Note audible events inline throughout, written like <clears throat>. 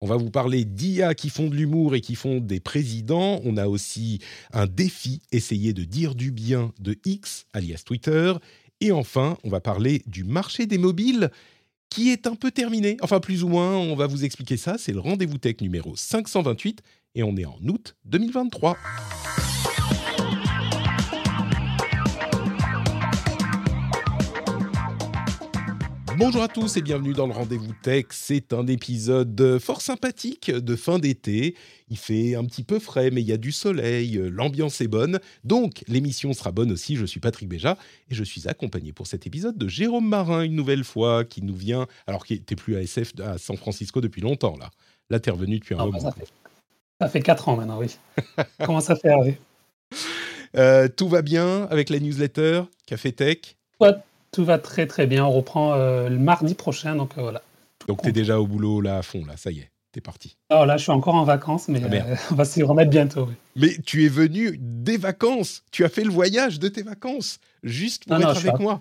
On va vous parler d'IA qui font de l'humour et qui font des présidents. On a aussi un défi, essayer de dire du bien de X, alias Twitter. Et enfin, on va parler du marché des mobiles qui est un peu terminé. Enfin, plus ou moins, on va vous expliquer ça. C'est le rendez-vous tech numéro 528 et on est en août 2023. Bonjour à tous et bienvenue dans le Rendez-vous Tech. C'est un épisode fort sympathique de fin d'été. Il fait un petit peu frais, mais il y a du soleil, l'ambiance est bonne. Donc, l'émission sera bonne aussi. Je suis Patrick Béja et je suis accompagné pour cet épisode de Jérôme Marin, une nouvelle fois, qui nous vient, alors qu'il n'était plus à SF à San Francisco depuis longtemps, là. Là, tu es revenu depuis un Ah, moment. ça, fait, ça fait 4 ans maintenant, oui. <laughs> Comment ça fait, Hervé Euh, tout va bien avec la newsletter Café Tech? Tout va très très bien. On reprend euh, le mardi prochain, donc euh, voilà. Donc, tu es déjà au boulot, là, à fond, là. Ça y est, t'es parti. Alors là, je suis encore en vacances, mais Ah, euh, on va s'y remettre bientôt. oui. Mais tu es venu des vacances. Tu as fait le voyage de tes vacances, juste pour Non, être avec moi.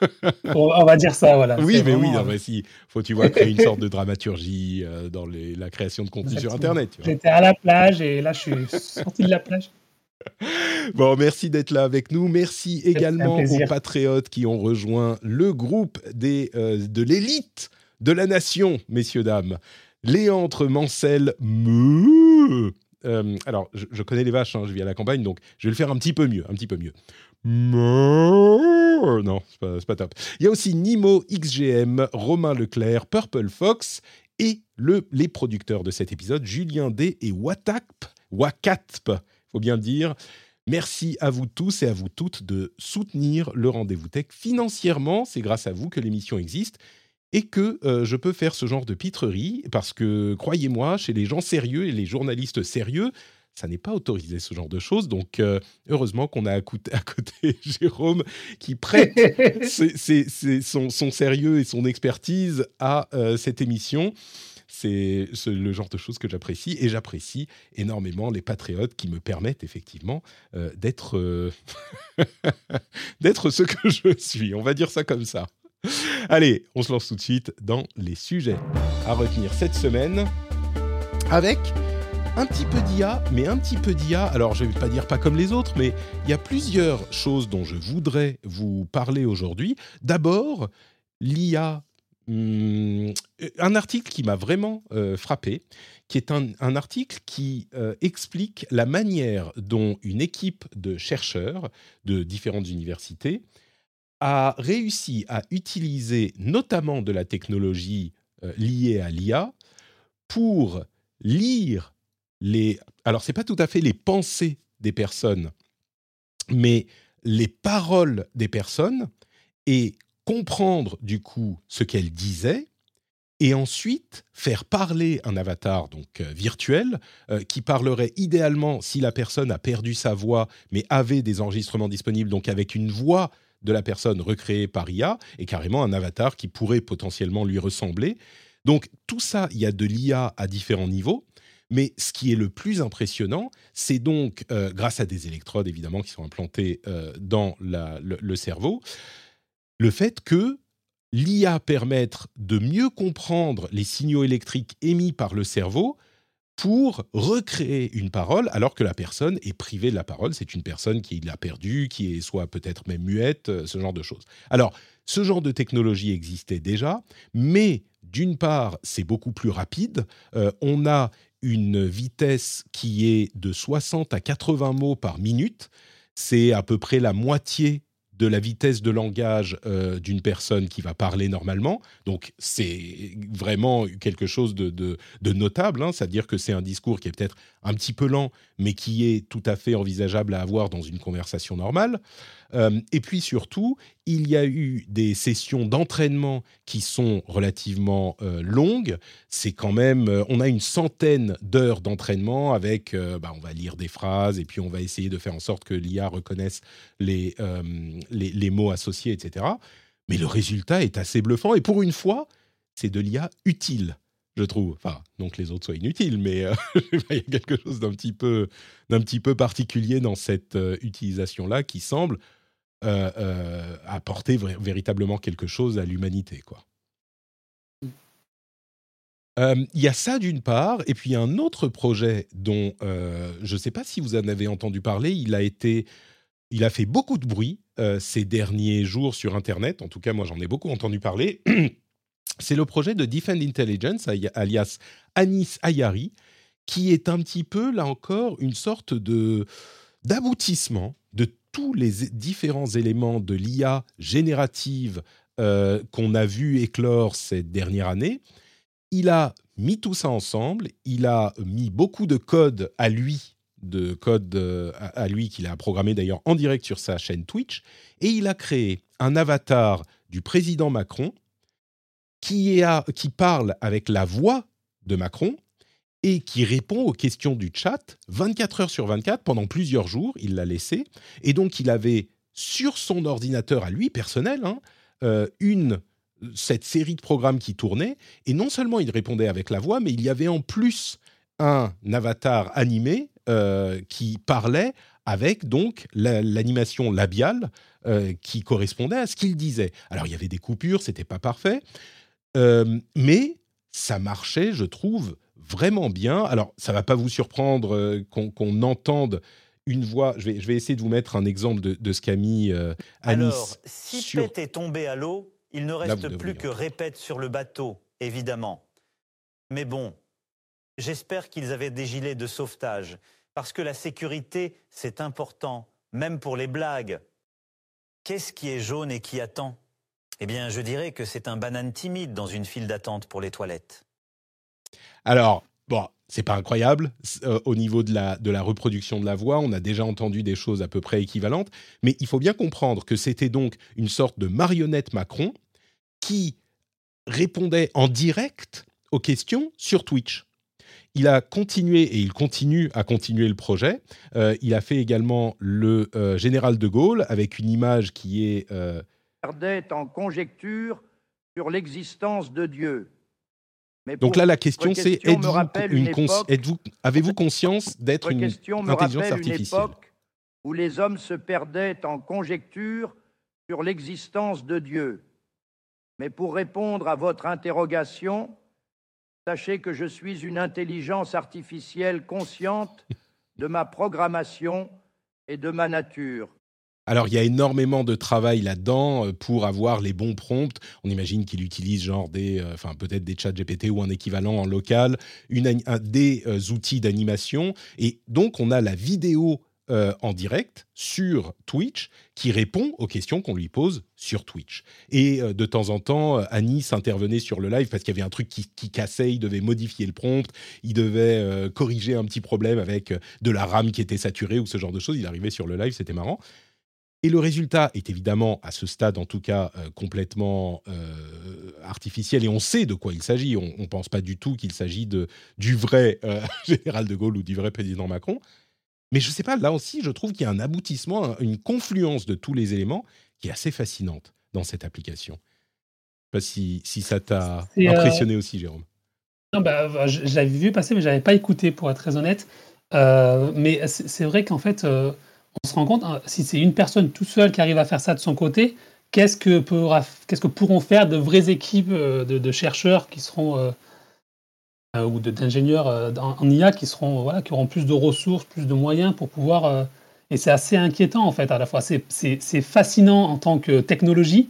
<laughs> On va dire ça, voilà. Oui, mais oui, non, mais si. Faut, tu vois, créer une sorte de dramaturgie dans les- la création de contenu sur. Internet. J'étais à la plage et là, je suis sorti de la plage. <laughs> Bon, merci d'être là avec nous. Merci également aux patriotes qui ont rejoint le groupe des, euh, de l'élite de la nation, messieurs, dames. Léantre, Mancel, Meuh. Euh, alors, je, je connais les vaches, hein, je vis à la campagne, donc je vais le faire un petit peu mieux, un petit peu mieux. Meuh. Non, c'est pas, pas top. Il y a aussi Nimo, XGM, Romain Leclerc, Purple Fox et le, les producteurs de cet épisode, Julien D et Watap, Wakatp, faut bien le dire. Merci à vous tous et à vous toutes de soutenir le rendez-vous tech financièrement. C'est grâce à vous que l'émission existe et que euh, je peux faire ce genre de pitrerie parce que, croyez-moi, chez les gens sérieux et les journalistes sérieux, ça n'est pas autorisé ce genre de choses. Donc, euh, heureusement qu'on a à côté, <laughs> à côté Jérôme qui prête <laughs> son sérieux et son expertise à euh, cette émission. C'est le genre de choses que j'apprécie et j'apprécie énormément les patriotes qui me permettent effectivement euh, d'être euh, <laughs> d'être ce que je suis. On va dire ça comme ça. Allez, on se lance tout de suite dans les sujets à retenir cette semaine avec un petit peu d'IA, mais un petit peu d'IA. Alors, je ne vais pas dire pas comme les autres, mais il y a plusieurs choses dont je voudrais vous parler aujourd'hui. D'abord, l'IA. Hum, un article qui m'a vraiment euh, frappé, qui est un, article qui euh, explique la manière dont une équipe de chercheurs de différentes universités a réussi à utiliser notamment de la technologie euh, liée à l'IA pour lire les... Alors, ce n'est pas tout à fait les pensées des personnes, mais les paroles des personnes et comprendre du coup ce qu'elles disaient et ensuite faire parler un avatar donc euh, virtuel euh, qui parlerait idéalement si la personne a perdu sa voix mais avait des enregistrements disponibles donc avec une voix de la personne recréée par IA et carrément un avatar qui pourrait potentiellement lui ressembler. Donc tout ça, il y a de l'IA à différents niveaux. Mais ce qui est le plus impressionnant, c'est donc, euh, grâce à des électrodes évidemment qui sont implantées dans le cerveau, le fait que l'IA permette de mieux comprendre les signaux électriques émis par le cerveau pour recréer une parole alors que la personne est privée de la parole. C'est une personne qui l'a perdue, qui est soit peut-être même muette, euh, ce genre de choses. Alors, ce genre de technologie existait déjà, mais d'une part, c'est beaucoup plus rapide. Euh, on a une vitesse qui est de 60 à 80 mots par minute. C'est à peu près la moitié de la vitesse de langage euh, d'une personne qui va parler normalement. Donc c'est vraiment quelque chose de, notable, hein. c'est-à-dire que c'est un discours qui est peut-être un petit peu lent, mais qui est tout à fait envisageable à avoir dans une conversation normale. Euh, et puis surtout, il y a eu des sessions d'entraînement qui sont relativement euh, longues. C'est quand même, euh, on a une centaine d'heures d'entraînement avec, bah, on va lire des phrases et puis on va essayer de faire en sorte que l'IA reconnaisse les, les, mots associés, etc. Mais le résultat est assez bluffant et pour une fois, c'est de l'IA utile je trouve. Enfin, non que les autres soient inutiles, mais <laughs> il y a quelque chose d'un petit peu, d'un petit peu particulier dans cette utilisation-là qui semble euh, euh, apporter véritablement quelque chose à l'humanité, quoi. Euh, il y a ça d'une part, et puis un autre projet dont je ne sais pas si vous en avez entendu parler. Il a été, il a fait beaucoup de bruit ces derniers jours sur Internet. En tout cas, moi, j'en ai beaucoup entendu parler. <clears throat> C'est le projet de Defend Intelligence, alias Anis Ayari, qui est un petit peu, là encore, une sorte de d'aboutissement tous les différents éléments de l'IA générative euh, qu'on a vu éclore cette dernière année, il a mis tout ça ensemble, il a mis beaucoup de code à lui, de code euh, à lui qu'il a programmé d'ailleurs en direct sur sa chaîne Twitch, et il a créé un avatar du président Macron qui parle avec la voix de Macron et qui répond aux questions du chat 24 heures sur 24 pendant plusieurs jours. Il l'a laissé. Et donc, il avait sur son ordinateur à lui, personnel, hein, euh, une, cette série de programmes qui tournait. Et non seulement il répondait avec la voix, mais il y avait en plus un avatar animé euh, qui parlait avec donc l'animation labiale euh, qui correspondait à ce qu'il disait. Alors il y avait des coupures, c'était pas parfait, mais ça marchait, je trouve, vraiment bien. Alors, ça va pas vous surprendre euh, qu'on entende une voix. Je vais, je vais essayer de vous mettre un exemple de, ce qu'a mis euh, Anis. Alors, si sur... est tombé à l'eau, il ne reste plus que répète sur le bateau, évidemment. Mais bon, j'espère qu'ils avaient des gilets de sauvetage, parce que la sécurité, c'est important, même pour les blagues. Qu'est-ce qui est jaune et qui attend? Eh bien, je dirais que c'est un banane timide dans une file d'attente pour les toilettes. Alors, bon, c'est pas incroyable euh, au niveau de la, de la reproduction de la voix. On a déjà entendu des choses à peu près équivalentes, mais il faut bien comprendre que c'était donc une sorte de marionnette Macron qui répondait en direct aux questions sur Twitch. Il a continué et il continue à continuer le projet. Euh, il a fait également le euh, général de Gaulle avec une image qui est. Perdait en conjecture sur l'existence de Dieu donc là, la question, c'est êtes-vous, avez-vous conscience d'être une intelligence artificielle une époque où les hommes se perdaient en conjecture sur l'existence de Dieu. Mais pour répondre à votre interrogation, sachez que je suis une intelligence artificielle consciente de ma programmation et de ma nature. Alors, il y a énormément de travail là-dedans euh, pour avoir les bons prompts. On imagine qu'il utilise genre des, euh, peut-être des chats GPT ou un équivalent en local, une, des euh, outils d'animation. Et donc, on a la vidéo en direct sur Twitch qui répond aux questions qu'on lui pose sur Twitch. Et de temps en temps, Annie s'intervenait sur le live parce qu'il y avait un truc qui, qui, cassait, il devait modifier le prompt, il devait corriger un petit problème avec de la RAM qui était saturée ou ce genre de choses. Il arrivait sur le live, c'était marrant. Et le résultat est évidemment, à ce stade en tout cas, euh, complètement euh, artificiel et on sait de quoi il s'agit. On ne pense pas du tout qu'il s'agit du vrai euh, <laughs> général de Gaulle ou du vrai président Macron. Mais je ne sais pas, là aussi, je trouve qu'il y a un aboutissement, une confluence de tous les éléments qui est assez fascinante dans cette application. Je ne sais pas si, ça t'a impressionné aussi, Jérôme. Non, bah, je, l'avais vu passer, mais je n'avais pas écouté, pour être très honnête. mais c'est vrai qu'en fait on se rend compte, hein, si c'est une personne tout seule qui arrive à faire ça de son côté, qu'est-ce que, pourront faire de vraies équipes euh, de, chercheurs qui seront euh, euh, ou d'ingénieurs en, IA qui seront voilà, qui auront plus de ressources, plus de moyens pour pouvoir et c'est assez inquiétant en fait à la fois. C'est fascinant en tant que technologie.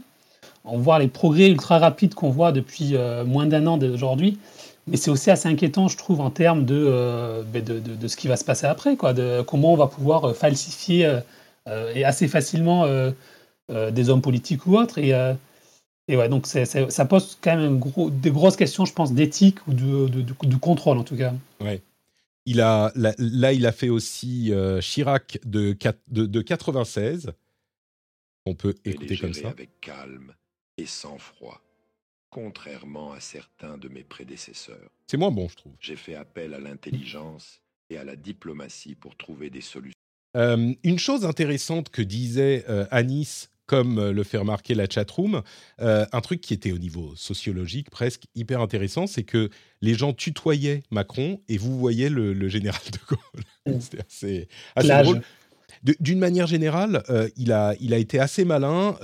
On voit les progrès ultra rapides qu'on voit depuis moins d'un an d'aujourd'hui. Mais c'est aussi assez inquiétant, je trouve, en termes de, ben, de, de, ce qui va se passer après, quoi, de comment on va pouvoir falsifier et assez facilement des hommes politiques ou autres. Et, et ouais, donc ça pose quand même gros, des grosses questions, je pense, d'éthique ou de, de, contrôle en tout cas. Ouais. Il a, là, il a fait aussi Chirac de, de, de 96. On peut écouter comme ça. Avec calme et sans froid contrairement à certains de mes prédécesseurs. C'est moins bon, je trouve. J'ai fait appel à l'intelligence et à la diplomatie pour trouver des solutions. Euh, une chose intéressante que disait euh, Anis, comme euh, le fait remarquer la chatroom, un truc qui était au niveau sociologique presque hyper intéressant, c'est que les gens tutoyaient Macron et vous voyez le, général de Gaulle. <laughs> C'était assez, assez drôle. D'une manière générale, il, a, il a été assez malin.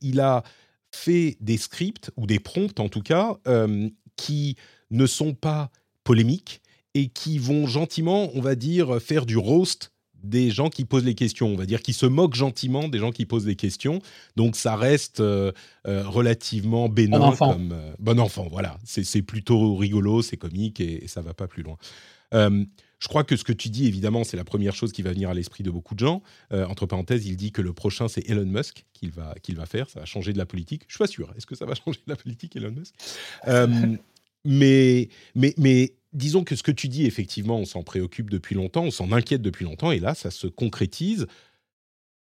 il a fait des scripts, ou des prompts en tout cas, euh, qui ne sont pas polémiques et qui vont gentiment, on va dire, faire du roast des gens qui posent les questions, on va dire, qui se moquent gentiment des gens qui posent des questions. Donc ça reste euh, euh, relativement bénin bon enfant. comme bon enfant. Voilà, c'est plutôt rigolo, c'est comique et, et, ça va pas plus loin. Je crois que ce que tu dis, évidemment, c'est la première chose qui va venir à l'esprit de beaucoup de gens. Euh, entre parenthèses, il dit que le prochain, c'est Elon Musk qu'il va, qu'il va faire. Ça va changer de la politique. Je suis pas sûr. Est-ce que ça va <laughs> changer de la politique, Elon Musk? Euh, mais, mais, mais disons que ce que tu dis, effectivement, on s'en préoccupe depuis longtemps, on s'en inquiète depuis longtemps, et là, ça se concrétise.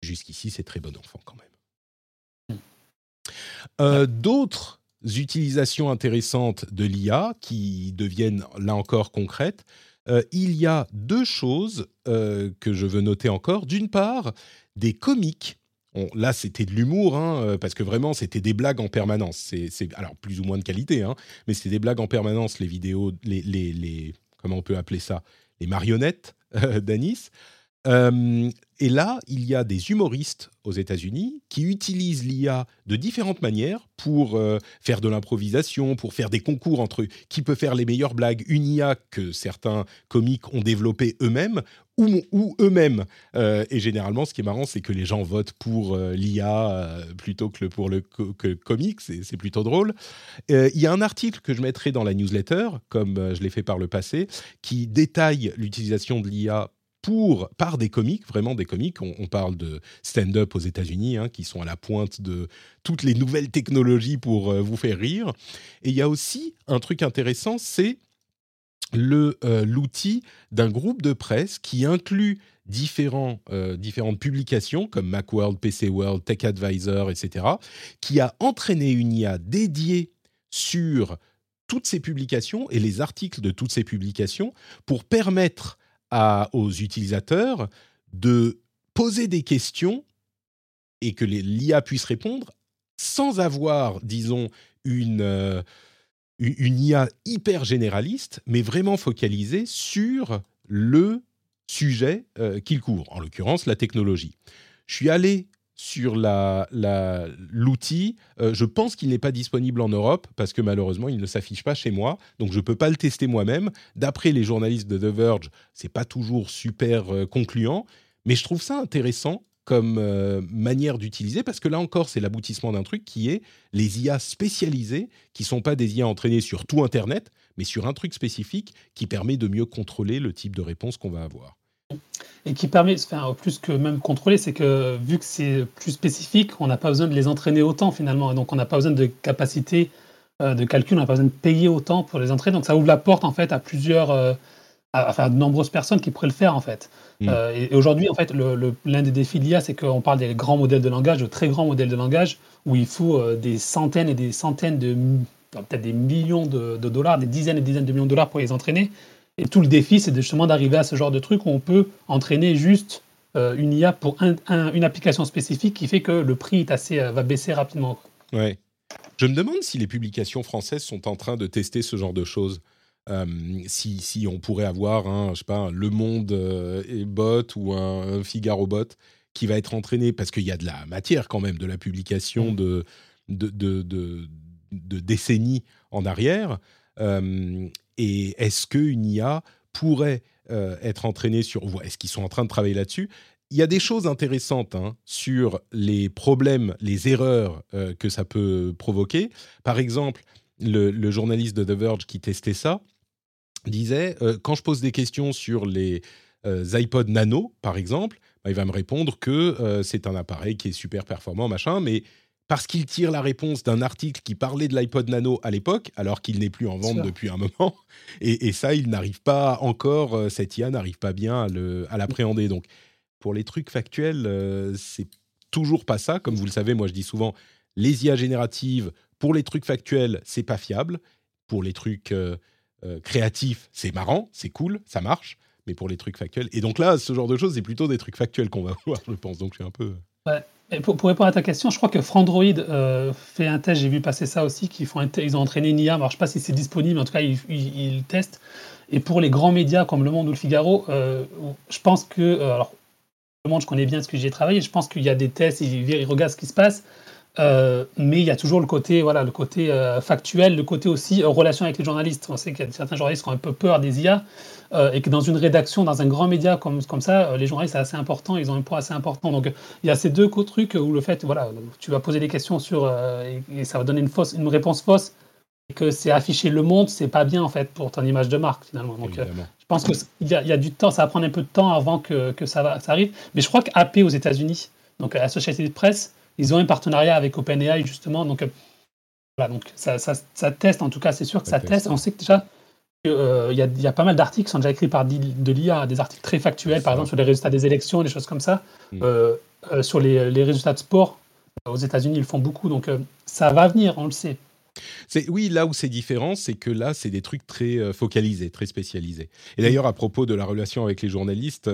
Jusqu'ici, c'est très bon enfant quand même. Euh, d'autres utilisations intéressantes de l'IA qui deviennent là encore concrètes, euh, il y a deux choses euh, que je veux noter encore. D'une part, des comiques. là, c'était de l'humour, hein, euh, parce que vraiment, c'était des blagues en permanence. C'est, alors plus ou moins de qualité, hein, mais c'était des blagues en permanence. Les vidéos, les, les, comment on peut appeler ça, les marionnettes d'Anis. Et là, il y a des humoristes aux États-Unis qui utilisent l'IA de différentes manières pour euh, faire de l'improvisation, pour faire des concours entre qui peut faire les meilleures blagues, une IA que certains comiques ont développé eux-mêmes ou, eux-mêmes. Euh, et généralement, ce qui est marrant, c'est que les gens votent pour euh, l'IA plutôt que pour le comique, c'est plutôt drôle. Il y a un article que je mettrai dans la newsletter, comme je l'ai fait par le passé, qui détaille l'utilisation de l'IA pour, par des comiques, vraiment des comiques. On, parle de stand-up aux États-Unis, hein, qui sont à la pointe de toutes les nouvelles technologies pour euh, vous faire rire. Et il y a aussi un truc intéressant, c'est le euh, l'outil d'un groupe de presse qui inclut différents, euh, différentes publications comme Macworld, PC World, Tech Advisor, etc., qui a entraîné une IA dédiée sur toutes ces publications et les articles de toutes ces publications pour permettre aux utilisateurs de poser des questions et que l'IA puisse répondre sans avoir, disons, une, euh, une IA hyper généraliste, mais vraiment focalisée sur le sujet euh, qu'il couvre, en l'occurrence la technologie. Je suis allé sur l'outil. Euh, je pense qu'il n'est pas disponible en Europe parce que malheureusement, il ne s'affiche pas chez moi. Donc, je ne peux pas le tester moi-même. D'après les journalistes de The Verge, c'est pas toujours super euh, concluant. Mais je trouve ça intéressant comme euh, manière d'utiliser parce que là encore, c'est l'aboutissement d'un truc qui est les IA spécialisées qui sont pas des IA entraînées sur tout Internet, mais sur un truc spécifique qui permet de mieux contrôler le type de réponse qu'on va avoir. Et qui permet, enfin, plus que même contrôler, c'est que vu que c'est plus spécifique, on n'a pas besoin de les entraîner autant finalement. Et donc on n'a pas besoin de capacité euh, de calcul, on n'a pas besoin de payer autant pour les entraîner. Donc ça ouvre la porte en fait à plusieurs, euh, enfin de nombreuses personnes qui pourraient le faire en fait. Mm. Euh, et, aujourd'hui, en fait, l'un des défis de l'IA, c'est qu'on parle des grands modèles de langage, de très grands modèles de langage, où il faut des centaines et des centaines de peut-être des millions de, de, dollars, des dizaines et des dizaines de millions de dollars pour les entraîner. Et tout le défi, c'est justement d'arriver à ce genre de truc où on peut entraîner juste euh, une IA pour une application spécifique qui fait que le prix est assez, euh, va baisser rapidement. Ouais. Je me demande si les publications françaises sont en train de tester ce genre de choses. Euh, si, si, on pourrait avoir un, je sais pas, Le Monde et bot ou un, Figaro bot qui va être entraîné parce qu'il y a de la matière quand même, de la publication mmh. de, de, de, de, décennies en arrière. Et est-ce qu'une IA pourrait euh, être entraînée sur... Est-ce qu'ils sont en train de travailler là-dessus? Il y a des choses intéressantes hein, sur les problèmes, les erreurs euh, que ça peut provoquer. Par exemple, le, journaliste de The Verge qui testait ça disait quand je pose des questions sur les iPod Nano, par exemple, bah, il va me répondre que c'est un appareil qui est super performant, machin, mais parce qu'il tire la réponse d'un article qui parlait de l'iPod Nano à l'époque, alors qu'il n'est plus en vente depuis un moment. Et, ça, il n'arrive pas encore, euh, cette IA n'arrive pas bien à l'appréhender. Donc, pour les trucs factuels, euh, c'est toujours pas ça. Comme vous le savez, moi je dis souvent, les IA génératives, pour les trucs factuels, c'est pas fiable. Pour les trucs euh, créatifs, c'est marrant, c'est cool, ça marche. Mais pour les trucs factuels. Et donc là, ce genre de choses, c'est plutôt des trucs factuels qu'on va <laughs> voir, je pense. Donc je suis un peu. Ouais. Pour, répondre à ta question, je crois que Frandroid euh, fait un test, j'ai vu passer ça aussi, qu'ils font ils ont entraîné une alors je ne sais pas si c'est disponible, en tout cas ils, testent. Et pour les grands médias comme Le Monde ou Le Figaro, euh, je pense que, euh, Le Monde je connais bien ce que j'y ai travaillé, je pense qu'il y a des tests, ils, regardent ce qui se passe, mais il y a toujours le côté, voilà, le côté factuel, le côté aussi relation avec les journalistes. On sait qu'il y a certains journalistes qui ont un peu peur des IA. Euh, et que dans une rédaction, dans un grand média comme, comme ça, euh, les journalistes, c'est assez important, ils ont un poids assez important. Donc il y a ces deux trucs où le fait, voilà, tu vas poser des questions sur, euh, et, ça va donner une, fausse, une réponse fausse, et que c'est afficher le monde, c'est pas bien en fait pour ton image de marque finalement. Donc je pense qu'il y, a, y a du temps, ça va prendre un peu de temps avant que, que ça, va, ça arrive. Mais je crois qu'AP aux États-Unis, donc Associated Press, ils ont un partenariat avec OpenAI justement. Donc voilà, donc ça, ça, ça, teste, en tout cas, c'est sûr que ça, teste. On sait que déjà, euh, il y, a pas mal d'articles qui sont déjà écrits par de l'IA, des articles très factuels, par exemple sur les résultats des élections, des choses comme ça. Mm. Euh, euh, sur les, résultats de sport, aux États-Unis, ils font beaucoup, donc ça va venir, on le sait. Oui, là où c'est différent, c'est que là, c'est des trucs très focalisés, très spécialisés. Et d'ailleurs, à propos de la relation avec les journalistes,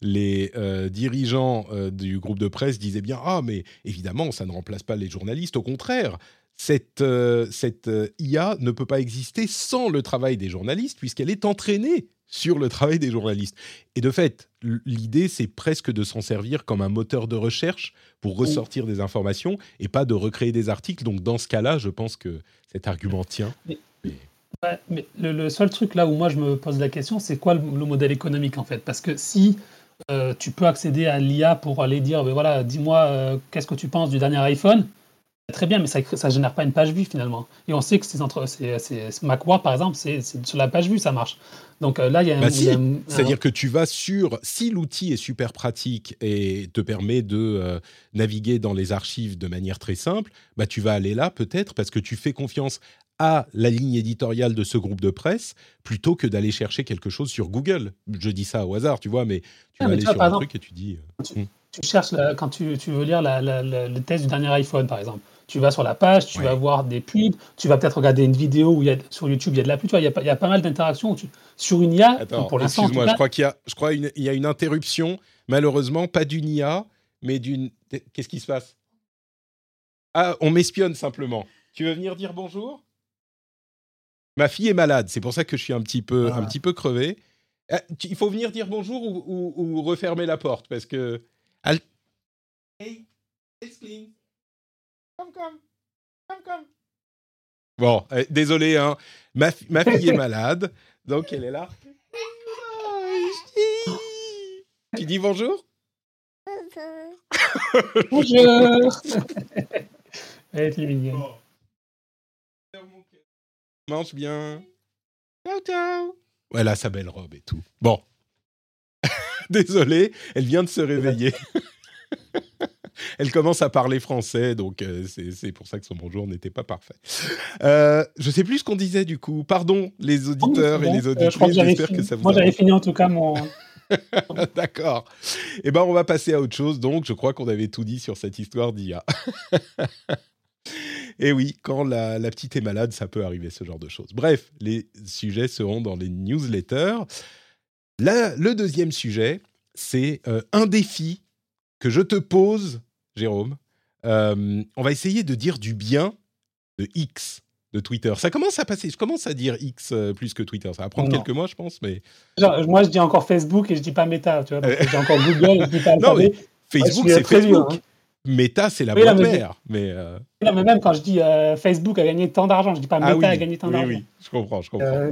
les dirigeants du groupe de presse disaient bien Ah, mais évidemment, ça ne remplace pas les journalistes. Au contraire, cette, euh, cette euh, IA ne peut pas exister sans le travail des journalistes, puisqu'elle est entraînée sur le travail des journalistes. Et de fait, l'idée, c'est presque de s'en servir comme un moteur de recherche pour ressortir des informations et pas de recréer des articles. Donc, dans ce cas-là, je pense que cet argument tient. Mais, mais... le, seul truc là où moi je me pose la question, c'est quoi le, modèle économique en fait? Parce que si euh, tu peux accéder à l'IA pour aller dire, ben voilà, dis-moi, qu'est-ce que tu penses du dernier iPhone? Très bien, mais ça ne génère pas une page vue finalement. Et on sait que c'est entre, Macworld par exemple, c'est, sur la page vue ça marche. Donc euh, là, il y a un. Bah C'est-à-dire que tu vas sur. Si l'outil est super pratique et te permet de euh, naviguer dans les archives de manière très simple, bah tu vas aller là peut-être parce que tu fais confiance à la ligne éditoriale de ce groupe de presse plutôt que d'aller chercher quelque chose sur Google. Je dis ça au hasard, tu vois, mais tu ah, vas aller sur un truc et tu dis. Euh, hmm. tu, cherches quand tu, tu, veux lire le test du dernier iPhone, par exemple tu vas sur la page, tu vas voir des pubs, tu vas peut-être regarder une vidéo où il y a, sur YouTube, il y a de la pub, il y, a, pas mal d'interactions sur une IA. pour l'instant, excuse-moi, je crois qu'il y a, je crois il y a une interruption, malheureusement, pas d'une IA, mais d'une. Qu'est-ce qui se passe? Ah, on m'espionne simplement. Tu veux venir dire bonjour? Ma fille est malade, c'est pour ça que je suis un petit peu, un ah. petit peu crevé. Ah, il faut venir dire bonjour ou, refermer la porte parce que. Hey, clean. Comme, comme. Comme, comme. Bon, eh, désolé, hein. Ma, ma fille est <laughs> malade, donc elle est là. tu dis bonjour? Bonjour Elle est mignonne. Mange bien. Ciao, ciao. Elle a sa belle robe et tout. Bon. <laughs> Désolé, elle vient de se réveiller. <laughs> elle commence à parler français, donc euh, c'est pour ça que son bonjour n'était pas parfait. Euh, je sais plus ce qu'on disait du coup. Pardon les auditeurs et les euh, auditrices. J'espère que ça vous. Moi j'avais fini en tout cas mon. <laughs> D'accord. Eh ben on va passer à autre chose. Donc je crois qu'on avait tout dit sur cette histoire d'IA. <laughs> Et oui, quand la, petite est malade, ça peut arriver ce genre de choses. Bref, les sujets seront dans les newsletters. le deuxième sujet, c'est un défi que je te pose Jérôme. Euh, on va essayer de dire du bien de X de Twitter. Ça commence à passer. Je commence à dire X euh, plus que Twitter. Ça va prendre quelques mois, je pense, mais. moi, je dis encore Facebook et je dis pas Meta. Tu vois, je dis encore Google. Je dis pas non, mais Facebook, c'est Facebook. Hein. Meta, c'est la bonne mère. Mais, euh, mais même quand je dis Facebook a gagné tant d'argent, je dis pas ah Meta a gagné tant d'argent. Oui, oui, je comprends, je comprends.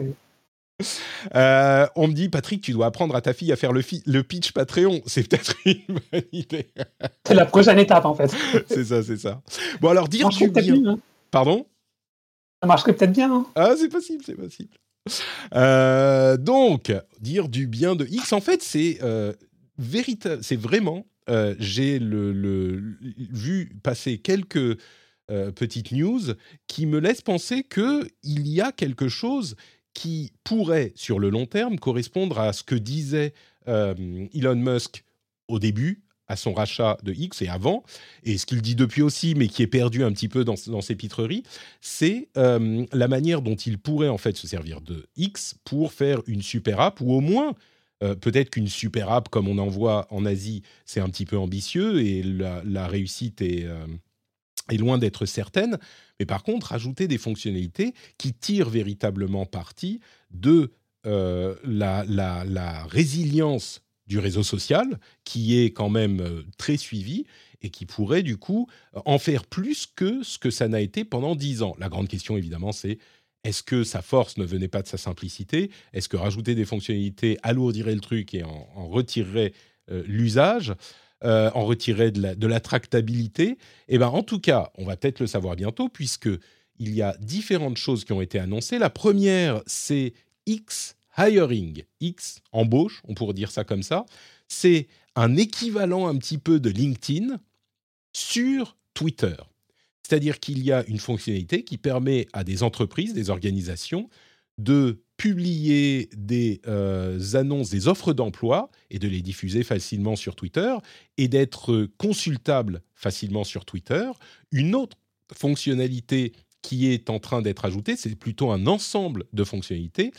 Euh, on me dit, Patrick, tu dois apprendre à ta fille à faire le, le pitch Patreon. C'est peut-être <laughs> une bonne idée. c'est la prochaine étape, en fait. <laughs> c'est ça, c'est ça. Bon, alors, dire du bien. Hein. Pardon? Ça marcherait peut-être bien. Hein. Ah, c'est possible, c'est possible. Euh, donc, dire du bien de X, en fait, c'est euh, c'est vraiment. Euh, j'ai le, vu passer quelques petites news qui me laissent penser que il y a quelque chose qui pourrait, sur le long terme, correspondre à ce que disait Elon Musk au début à son rachat de X et avant, et ce qu'il dit depuis aussi, mais qui est perdu un petit peu dans, ses pitreries, c'est euh, la manière dont il pourrait en fait se servir de X pour faire une super app, ou au moins euh, peut-être qu'une super app comme on en voit en Asie, c'est un petit peu ambitieux et la, réussite euh, est, loin d'être certaine. Mais par contre, ajouter des fonctionnalités qui tirent véritablement parti de la, la, résilience du réseau social, qui est quand même euh, très suivi et qui pourrait du coup euh, en faire plus que ce que ça n'a été pendant dix ans. La grande question évidemment c'est est-ce que sa force ne venait pas de sa simplicité? Est-ce que rajouter des fonctionnalités alourdirait le truc et en, retirerait euh, l'usage? En retirerait de la, tractabilité Eh bien, en tout cas, on va peut-être le savoir bientôt, puisque il y a différentes choses qui ont été annoncées. La première, c'est X hiring, X, embauche, on pourrait dire ça comme ça, c'est un équivalent un petit peu de LinkedIn sur Twitter. C'est-à-dire qu'il y a une fonctionnalité qui permet à des entreprises, des organisations, de publier des euh, annonces, des offres d'emploi et de les diffuser facilement sur Twitter et d'être consultables facilement sur Twitter. Une autre fonctionnalité qui est en train d'être ajoutée, c'est plutôt un ensemble de fonctionnalités,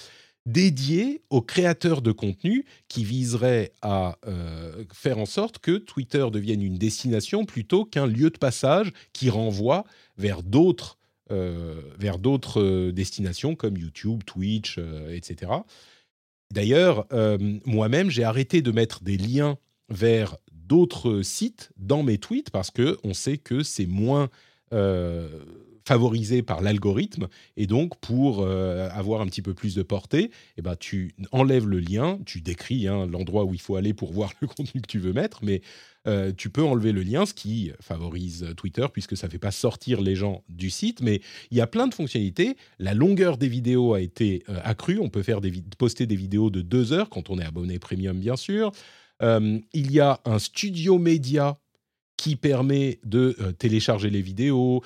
dédié aux créateurs de contenu qui viserait à euh, faire en sorte que Twitter devienne une destination plutôt qu'un lieu de passage qui renvoie vers d'autres vers d'autres euh, destinations comme YouTube, Twitch, etc. D'ailleurs, moi-même, j'ai arrêté de mettre des liens vers d'autres sites dans mes tweets parce que on sait que c'est moins favorisé par l'algorithme. Et donc, pour euh, avoir un petit peu plus de portée, eh ben, tu enlèves le lien, tu décris hein, l'endroit où il faut aller pour <laughs> voir le contenu que tu veux mettre, mais euh, tu peux enlever le lien, ce qui favorise Twitter puisque ça ne fait pas sortir les gens du site. Mais il y a plein de fonctionnalités. La longueur des vidéos a été euh, accrue. On peut faire des poster des vidéos de deux heures quand on est abonné premium, bien sûr. il y a un studio média qui permet de télécharger les vidéos,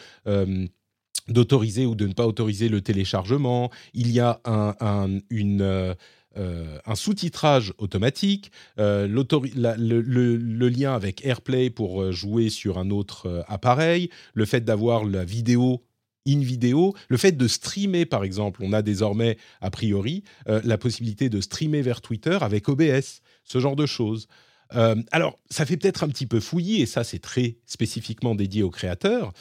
d'autoriser ou de ne pas autoriser le téléchargement. Il y a un, une, euh, euh, un sous-titrage automatique, euh, le, lien avec AirPlay pour jouer sur un autre appareil, le fait d'avoir la vidéo in vidéo, le fait de streamer par exemple, on a désormais a priori la possibilité de streamer vers Twitter avec OBS, ce genre de choses. alors, ça fait peut-être un petit peu fouillis, et ça c'est très spécifiquement dédié aux créateurs,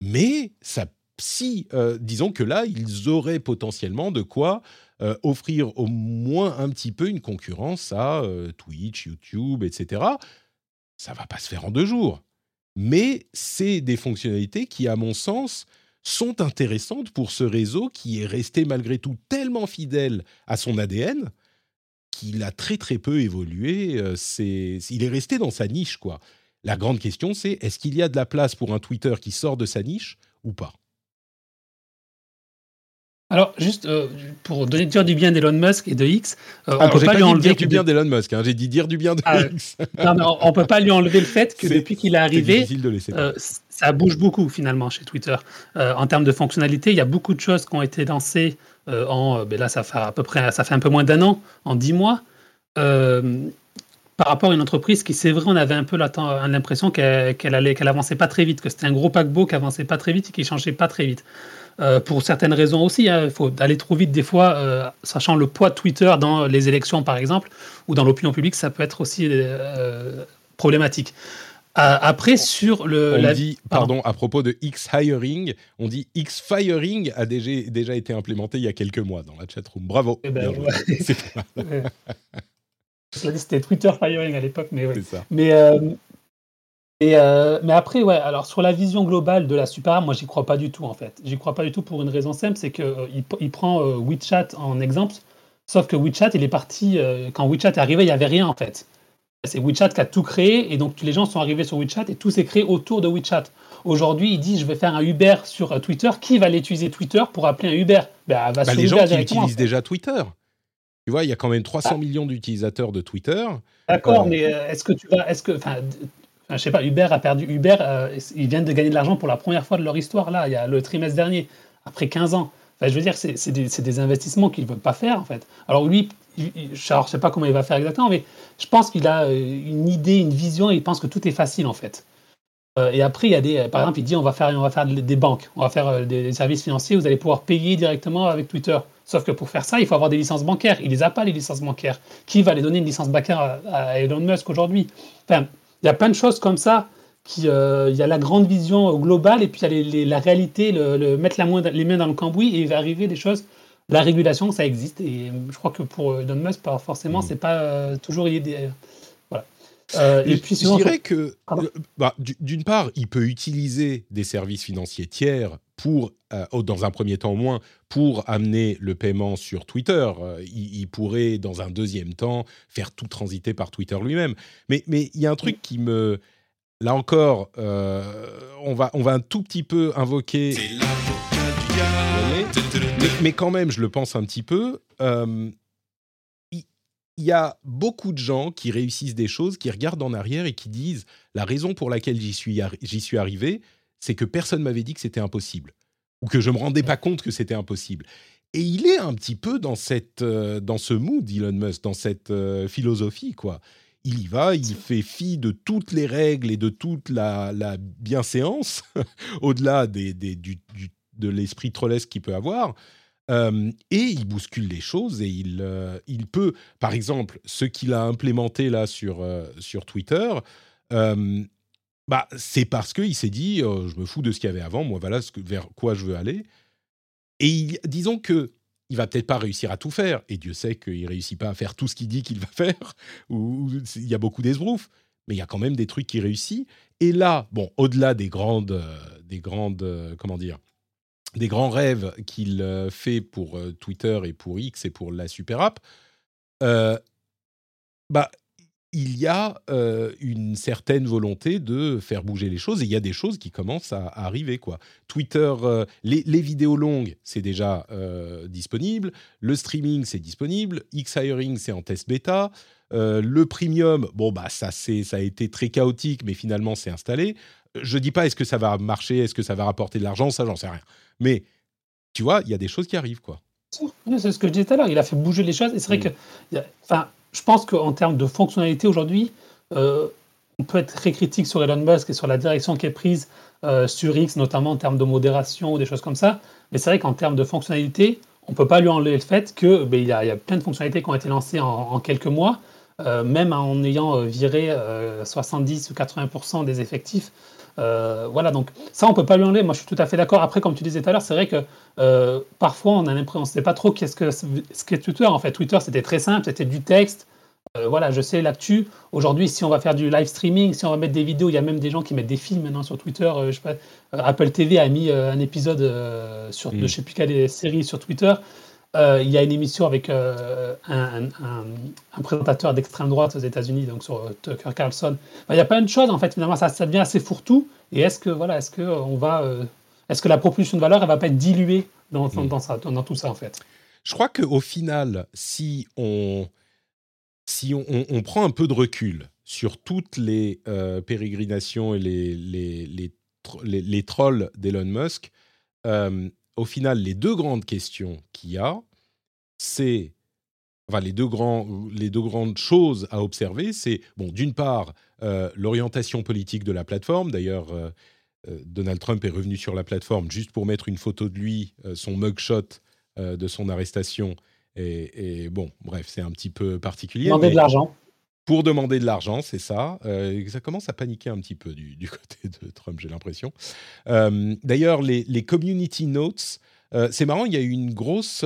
mais ça si, euh, disons que là, ils auraient potentiellement de quoi euh, offrir au moins un petit peu une concurrence à euh, Twitch, YouTube, etc. Ça va pas se faire en deux jours. Mais c'est des fonctionnalités qui, à mon sens, sont intéressantes pour ce réseau qui est resté malgré tout tellement fidèle à son ADN qu'il a très très peu évolué. C'est, il est resté dans sa niche, quoi. La grande question, c'est est-ce qu'il y a de la place pour un Twitter qui sort de sa niche ou pas? Alors, juste euh, pour dire du bien d'Elon Musk et de X, euh, on peut pas, lui enlever dire du bien d'Elon Musk. Hein, j'ai dit dire du bien de ah, X. non, on peut pas lui enlever le fait que depuis qu'il est arrivé, euh, ça bouge beaucoup finalement chez Twitter. en termes de fonctionnalité, il y a beaucoup de choses qui ont été lancées en, ben là, ça fait à peu près, ça fait un peu moins d'un an, en dix mois. par rapport à une entreprise qui, c'est vrai, on avait un peu l'impression qu'elle allait, qu'elle avançait pas très vite, que c'était un gros paquebot qui avançait pas très vite et qui changeait pas très vite. Euh, pour certaines raisons aussi. Hein. Il faut aller trop vite des fois, euh, sachant le poids de Twitter dans les élections par exemple, ou dans l'opinion publique, ça peut être aussi euh, problématique. après, sur le. On dit, pardon, à propos de X-Hiring, on dit X-Firing a déjà, déjà été implémenté il y a quelques mois dans la chatroom. Bravo. Eh ben, <laughs> C'était Twitter Firing à l'époque, mais ouais. Mais, euh, mais après, ouais, alors sur la vision globale de la super moi j'y crois pas du tout en fait. J'y crois pas du tout pour une raison simple, c'est qu'il euh, il prend euh, WeChat en exemple, sauf que WeChat il est parti, quand WeChat est arrivé, il n'y avait rien en fait. c'est WeChat qui a tout créé, et donc les gens sont arrivés sur WeChat et tout s'est créé autour de WeChat. Aujourd'hui, il dit je vais faire un Uber sur Twitter. Qui va l'utiliser Twitter pour appeler un Uber? Bah, bah, Les gens qui utilisent déjà Twitter. Tu vois, il y a quand même 300 ah. millions d'utilisateurs de Twitter. D'accord, euh, mais est-ce que tu vas, est-ce que, je sais pas, Uber a perdu. Uber, ils viennent de gagner de l'argent pour la première fois de leur histoire là, il y a le trimestre dernier, après 15 ans. Enfin, je veux dire, c'est des, investissements qu'ils ne veulent pas faire en fait. Alors lui, je ne sais pas comment il va faire exactement, mais je pense qu'il a une idée, une vision, et il pense que tout est facile en fait. Euh, et après, il y a des, par exemple, il dit on va faire, on va faire des banques, on va faire euh, des services financiers, vous allez pouvoir payer directement avec Twitter. Sauf que pour faire ça, il faut avoir des licences bancaires. Il les a pas les licences bancaires. Qui va les donner une licence bancaire à, Elon Musk aujourd'hui? Enfin, il y a plein de choses comme ça. Qui, euh, il y a la grande vision globale et puis il y a la réalité, le, mettre la les mains dans le cambouis et il va arriver des choses. La régulation, ça existe et je crois que pour Elon Musk, pas forcément, mmh. c'est pas toujours euh, et puis, je dirais que, euh, bah, d'une part, il peut utiliser des services financiers tiers pour, euh, dans un premier temps au moins, pour amener le paiement sur Twitter. il, pourrait, dans un deuxième temps, faire tout transiter par Twitter lui-même. Mais il y a un truc qui me... Là encore, on, va, on va un tout petit peu invoquer... Mais, mais, quand même, je le pense un petit peu il y a beaucoup de gens qui réussissent des choses, qui regardent en arrière et qui disent la raison pour laquelle j'y suis, arrivé, c'est que personne m'avait dit que c'était impossible ou que je me rendais pas compte que c'était impossible. Et il est un petit peu dans cette, euh, dans ce mood, Elon Musk, dans cette euh, philosophie, quoi. Il y va, il fait fi de toutes les règles et de toute la, la bienséance, <laughs> au-delà des, des, du, de l'esprit trollesque qu'il peut avoir et il bouscule les choses et il, il peut, par exemple, ce qu'il a implémenté là sur, sur Twitter, bah, c'est parce qu'il s'est dit «Oh, je me fous de ce qu'il y avait avant, moi voilà ce vers quoi je veux aller. Et disons que il va peut-être pas réussir à tout faire, et Dieu sait qu'il réussit pas à faire tout ce qu'il dit qu'il va <laughs> faire, ou il y a beaucoup d'esbroufs, mais il y a quand même des trucs qui réussissent. Et là, bon, au-delà des grandes, des grandes, comment dire, des grands rêves qu'il euh, fait pour euh, Twitter et pour X et pour la super app, euh, bah, il y a une certaine volonté de faire bouger les choses et il y a des choses qui commencent à, arriver. Quoi. Twitter, les, vidéos longues, c'est déjà disponible. Le streaming, c'est disponible. X-Hiring, c'est en test bêta. le premium, bon, bah, ça, ça a été très chaotique, mais finalement, c'est installé. Je dis pas est-ce que ça va marcher, est-ce que ça va rapporter de l'argent, ça, j'en sais rien. Mais tu vois, il y a des choses qui arrivent, quoi. C'est ce que je disais tout à l'heure. Il a fait bouger les choses. Et c'est vrai mm. que, enfin, je pense qu'en termes de fonctionnalité aujourd'hui, euh, on peut être très critique sur Elon Musk et sur la direction qui est prise euh, sur X, notamment en termes de modération ou des choses comme ça. Mais c'est vrai qu'en termes de fonctionnalité, on ne peut pas lui enlever le fait qu'il ben, y, a, y a plein de fonctionnalités qui ont été lancées en, quelques mois, euh, même en ayant viré 70 ou 80% des effectifs. Euh, voilà, donc ça, on peut pas lui enlever. Moi, je suis tout à fait d'accord. Après, comme tu disais tout à l'heure, c'est vrai que euh, parfois, on a l'impression, on ne sait pas trop qu'est-ce que ce qu'est Twitter. En fait, Twitter, c'était très simple, c'était du texte. Euh, voilà, je sais l'actu. Aujourd'hui, si on va faire du live streaming, si on va mettre des vidéos, il y a même des gens qui mettent des films maintenant sur Twitter. je sais pas, Apple TV a mis un épisode sur, de mm. je sais plus quelle série sur Twitter. Euh, il y a une émission avec euh, un, présentateur d'extrême droite aux États-Unis, donc sur euh, Tucker Carlson. il y a plein de choses en fait. Finalement, ça, ça devient assez fourre-tout. Et est-ce que voilà, est-ce que on va, est-ce que la proposition de valeur, elle va pas être diluée dans, dans, mm. dans, tout ça en fait? Je crois qu'au final, si on si on, on, prend un peu de recul sur toutes les pérégrinations et les les, les, les, trolls d'Elon Musk, au final, les deux grandes questions qu'il y a, c'est. Enfin, les deux, grands, les deux grandes choses à observer, c'est, bon, d'une part, euh, l'orientation politique de la plateforme. D'ailleurs, euh, euh, Donald Trump est revenu sur la plateforme juste pour mettre une photo de lui, son mugshot de son arrestation. Et, bon, bref, c'est un petit peu particulier. Demander de l'argent pour demander de l'argent, c'est ça. Euh, ça commence à paniquer un petit peu du, <laughs> côté de Trump, j'ai l'impression. Euh, d'ailleurs, les, community notes, euh, c'est marrant, il y a eu une grosse...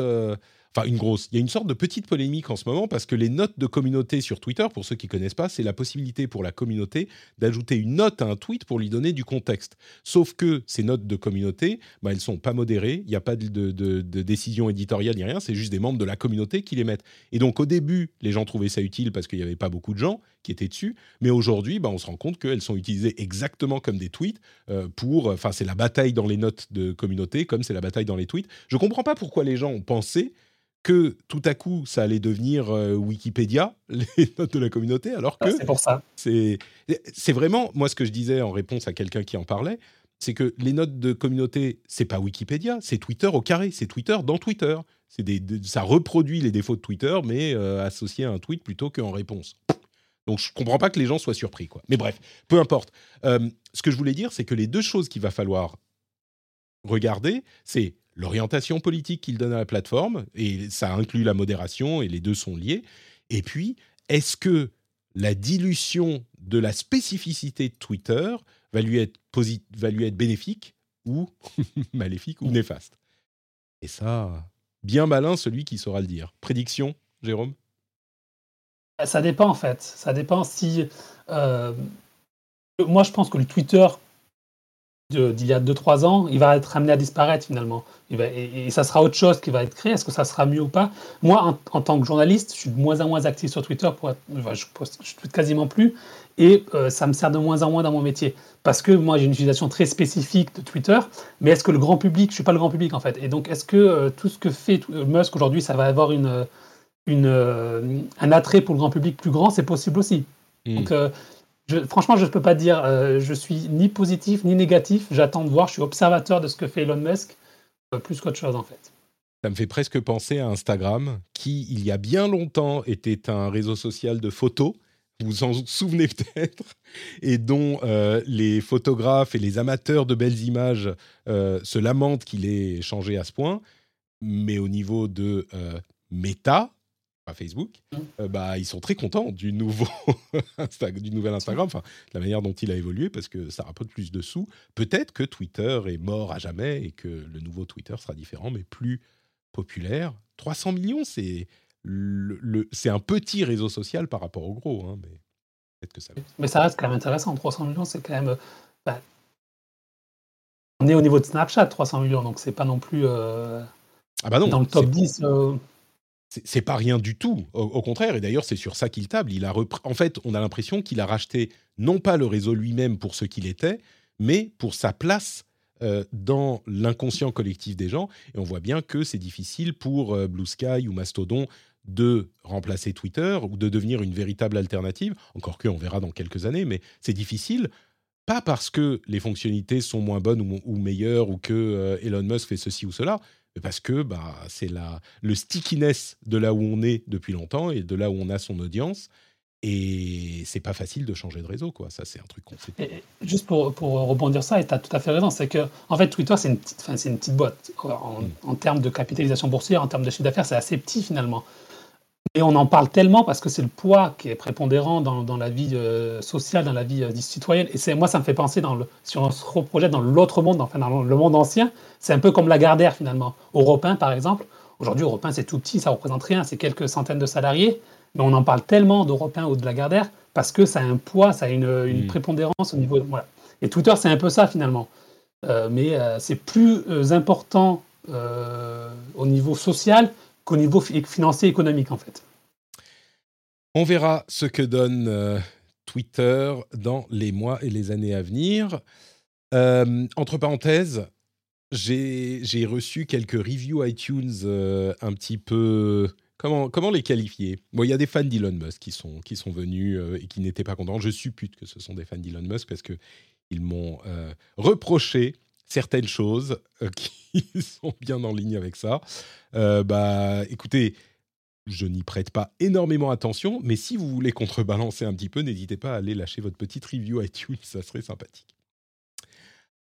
une grosse, il y a une sorte de petite polémique en ce moment parce que les notes de communauté sur Twitter, pour ceux qui connaissent pas, c'est la possibilité pour la communauté d'ajouter une note à un tweet pour lui donner du contexte. Sauf que ces notes de communauté, bah, elles sont pas modérées, il n'y a pas de, de, décision éditoriale ni rien, c'est juste des membres de la communauté qui les mettent. Et donc au début, les gens trouvaient ça utile parce qu'il n'y avait pas beaucoup de gens qui étaient dessus, mais aujourd'hui, bah, on se rend compte qu'elles sont utilisées exactement comme des tweets euh, pour, enfin c'est la bataille dans les notes de communauté comme c'est la bataille dans les tweets. Je comprends pas pourquoi les gens ont pensé que tout à coup ça allait devenir euh, Wikipédia, <laughs> les notes de la communauté, alors ah, que c'est pour ça. C'est vraiment moi ce que je disais en réponse à quelqu'un qui en parlait, c'est que les notes de communauté c'est pas Wikipédia, c'est Twitter au carré, c'est Twitter dans Twitter. C'est des, ça reproduit les défauts de Twitter, mais euh, associé à un tweet plutôt qu'en réponse. Donc je comprends pas que les gens soient surpris, quoi. Mais bref, peu importe. Euh, ce que je voulais dire, c'est que les deux choses qu'il va falloir regarder, c'est l'orientation politique qu'il donne à la plateforme, et ça inclut la modération, et les deux sont liés. Et puis, est-ce que la dilution de la spécificité de Twitter va lui être, va lui être bénéfique ou <laughs> maléfique ou néfaste? Et ça, bien malin celui qui saura le dire. Prédiction, Jérôme? Ça dépend en fait. Ça dépend si... Euh, moi, je pense que le Twitter d'il y a 2-3 ans, il va être amené à disparaître finalement. et, ça sera autre chose qui va être créé. Est-ce que ça sera mieux ou pas? Moi, en, tant que journaliste, je suis de moins en moins actif sur Twitter. Pour je, je tweete quasiment plus. Et euh, ça me sert de moins en moins dans mon métier. Parce que moi, j'ai une utilisation très spécifique de Twitter. Mais est-ce que le grand public, je ne suis pas le grand public en fait. Et donc, est-ce que euh, tout ce que fait Musk aujourd'hui, ça va avoir une, une, euh, un attrait pour le grand public plus grand? C'est possible aussi. Hmm. Donc, franchement, je ne peux pas dire, euh, je suis ni positif ni négatif. J'attends de voir. Je suis observateur de ce que fait Elon Musk, euh, plus qu'autre chose en fait. Ça me fait presque penser à Instagram, qui il y a bien longtemps était un réseau social de photos. Vous vous en souvenez <laughs> peut-être, et dont euh, les photographes et les amateurs de belles images se lamentent qu'il ait changé à ce point. Mais au niveau de Facebook, euh, bah, ils sont très contents du, nouveau <laughs> du nouvel Instagram, enfin, la manière dont il a évolué, parce que ça rapporte plus de sous. Peut-être que Twitter est mort à jamais et que le nouveau Twitter sera différent, mais plus populaire. 300 millions, c'est le, c'est un petit réseau social par rapport au gros, hein, mais peut-être que ça. Mais ça reste quand même intéressant. 300 millions, c'est quand même. Bah, on est au niveau de Snapchat, 300 millions, donc c'est pas non plus. Euh, ah bah non, dans le top 10 c'est pas rien du tout. Au, contraire, et d'ailleurs, c'est sur ça qu'il table. Il a en fait, on a l'impression qu'il a racheté non pas le réseau lui-même pour ce qu'il était, mais pour sa place euh, dans l'inconscient collectif des gens. Et on voit bien que c'est difficile pour euh, Blue Sky ou Mastodon de remplacer Twitter ou de devenir une véritable alternative. Encore que, on verra dans quelques années, mais c'est difficile. Pas parce que les fonctionnalités sont moins bonnes ou, meilleures ou que euh, Elon Musk fait ceci ou cela, parce que bah, c'est le stickiness de là où on est depuis longtemps et de là où on a son audience. Et c'est pas facile de changer de réseau, quoi. Ça, c'est un truc qu'on sait. juste pour, pour rebondir ça, et tu as tout à fait raison, c'est que, en fait, Twitter, c'est une, petite, une petite boîte. En, mm. en, termes de capitalisation boursière, en termes de chiffre d'affaires, c'est assez petit finalement. Et on en parle tellement parce que c'est le poids qui est prépondérant dans, dans la vie euh, sociale, dans la vie euh, citoyenne. Et c'est moi, ça me fait penser, dans le, si on se reprojette dans l'autre monde, enfin dans le monde ancien, c'est un peu comme la Gardère finalement. Européen, par exemple. Aujourd'hui, Européen, c'est tout petit, ça représente rien, c'est quelques centaines de salariés. Mais on en parle tellement d'Européens ou de la Gardère parce que ça a un poids, ça a une, une mmh. prépondérance au niveau. Voilà. Et Twitter, c'est un peu ça finalement. Euh, mais c'est plus important au niveau social qu'au niveau financier économique en fait. On verra ce que donne euh, Twitter dans les mois et les années à venir. Euh, entre parenthèses, j'ai reçu quelques reviews iTunes euh, un petit peu... Comment, comment les qualifier? Bon, il y a des fans d'Elon Musk qui sont, qui sont venus et qui n'étaient pas contents. Je suppute que ce sont des fans d'Elon Musk parce qu'ils m'ont reproché certaines choses <laughs> qui sont bien en ligne avec ça. bah, écoutez, je n'y prête pas énormément attention, mais si vous voulez contrebalancer un petit peu, n'hésitez pas à aller lâcher votre petite review iTunes, ça serait sympathique.